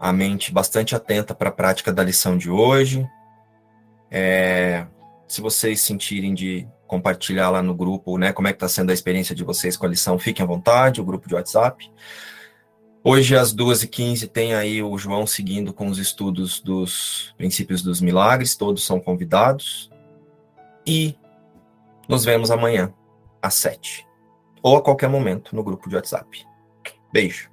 S2: a mente bastante atenta para a prática da lição de hoje. É, se vocês sentirem de compartilhar lá no grupo, né, como é que está sendo a experiência de vocês com a lição, fiquem à vontade, o grupo de WhatsApp. Hoje, às 2h15, tem aí o João seguindo com os estudos dos princípios dos milagres, todos são convidados. E nos vemos amanhã, às 7 ou a qualquer momento no grupo de WhatsApp. Beijo.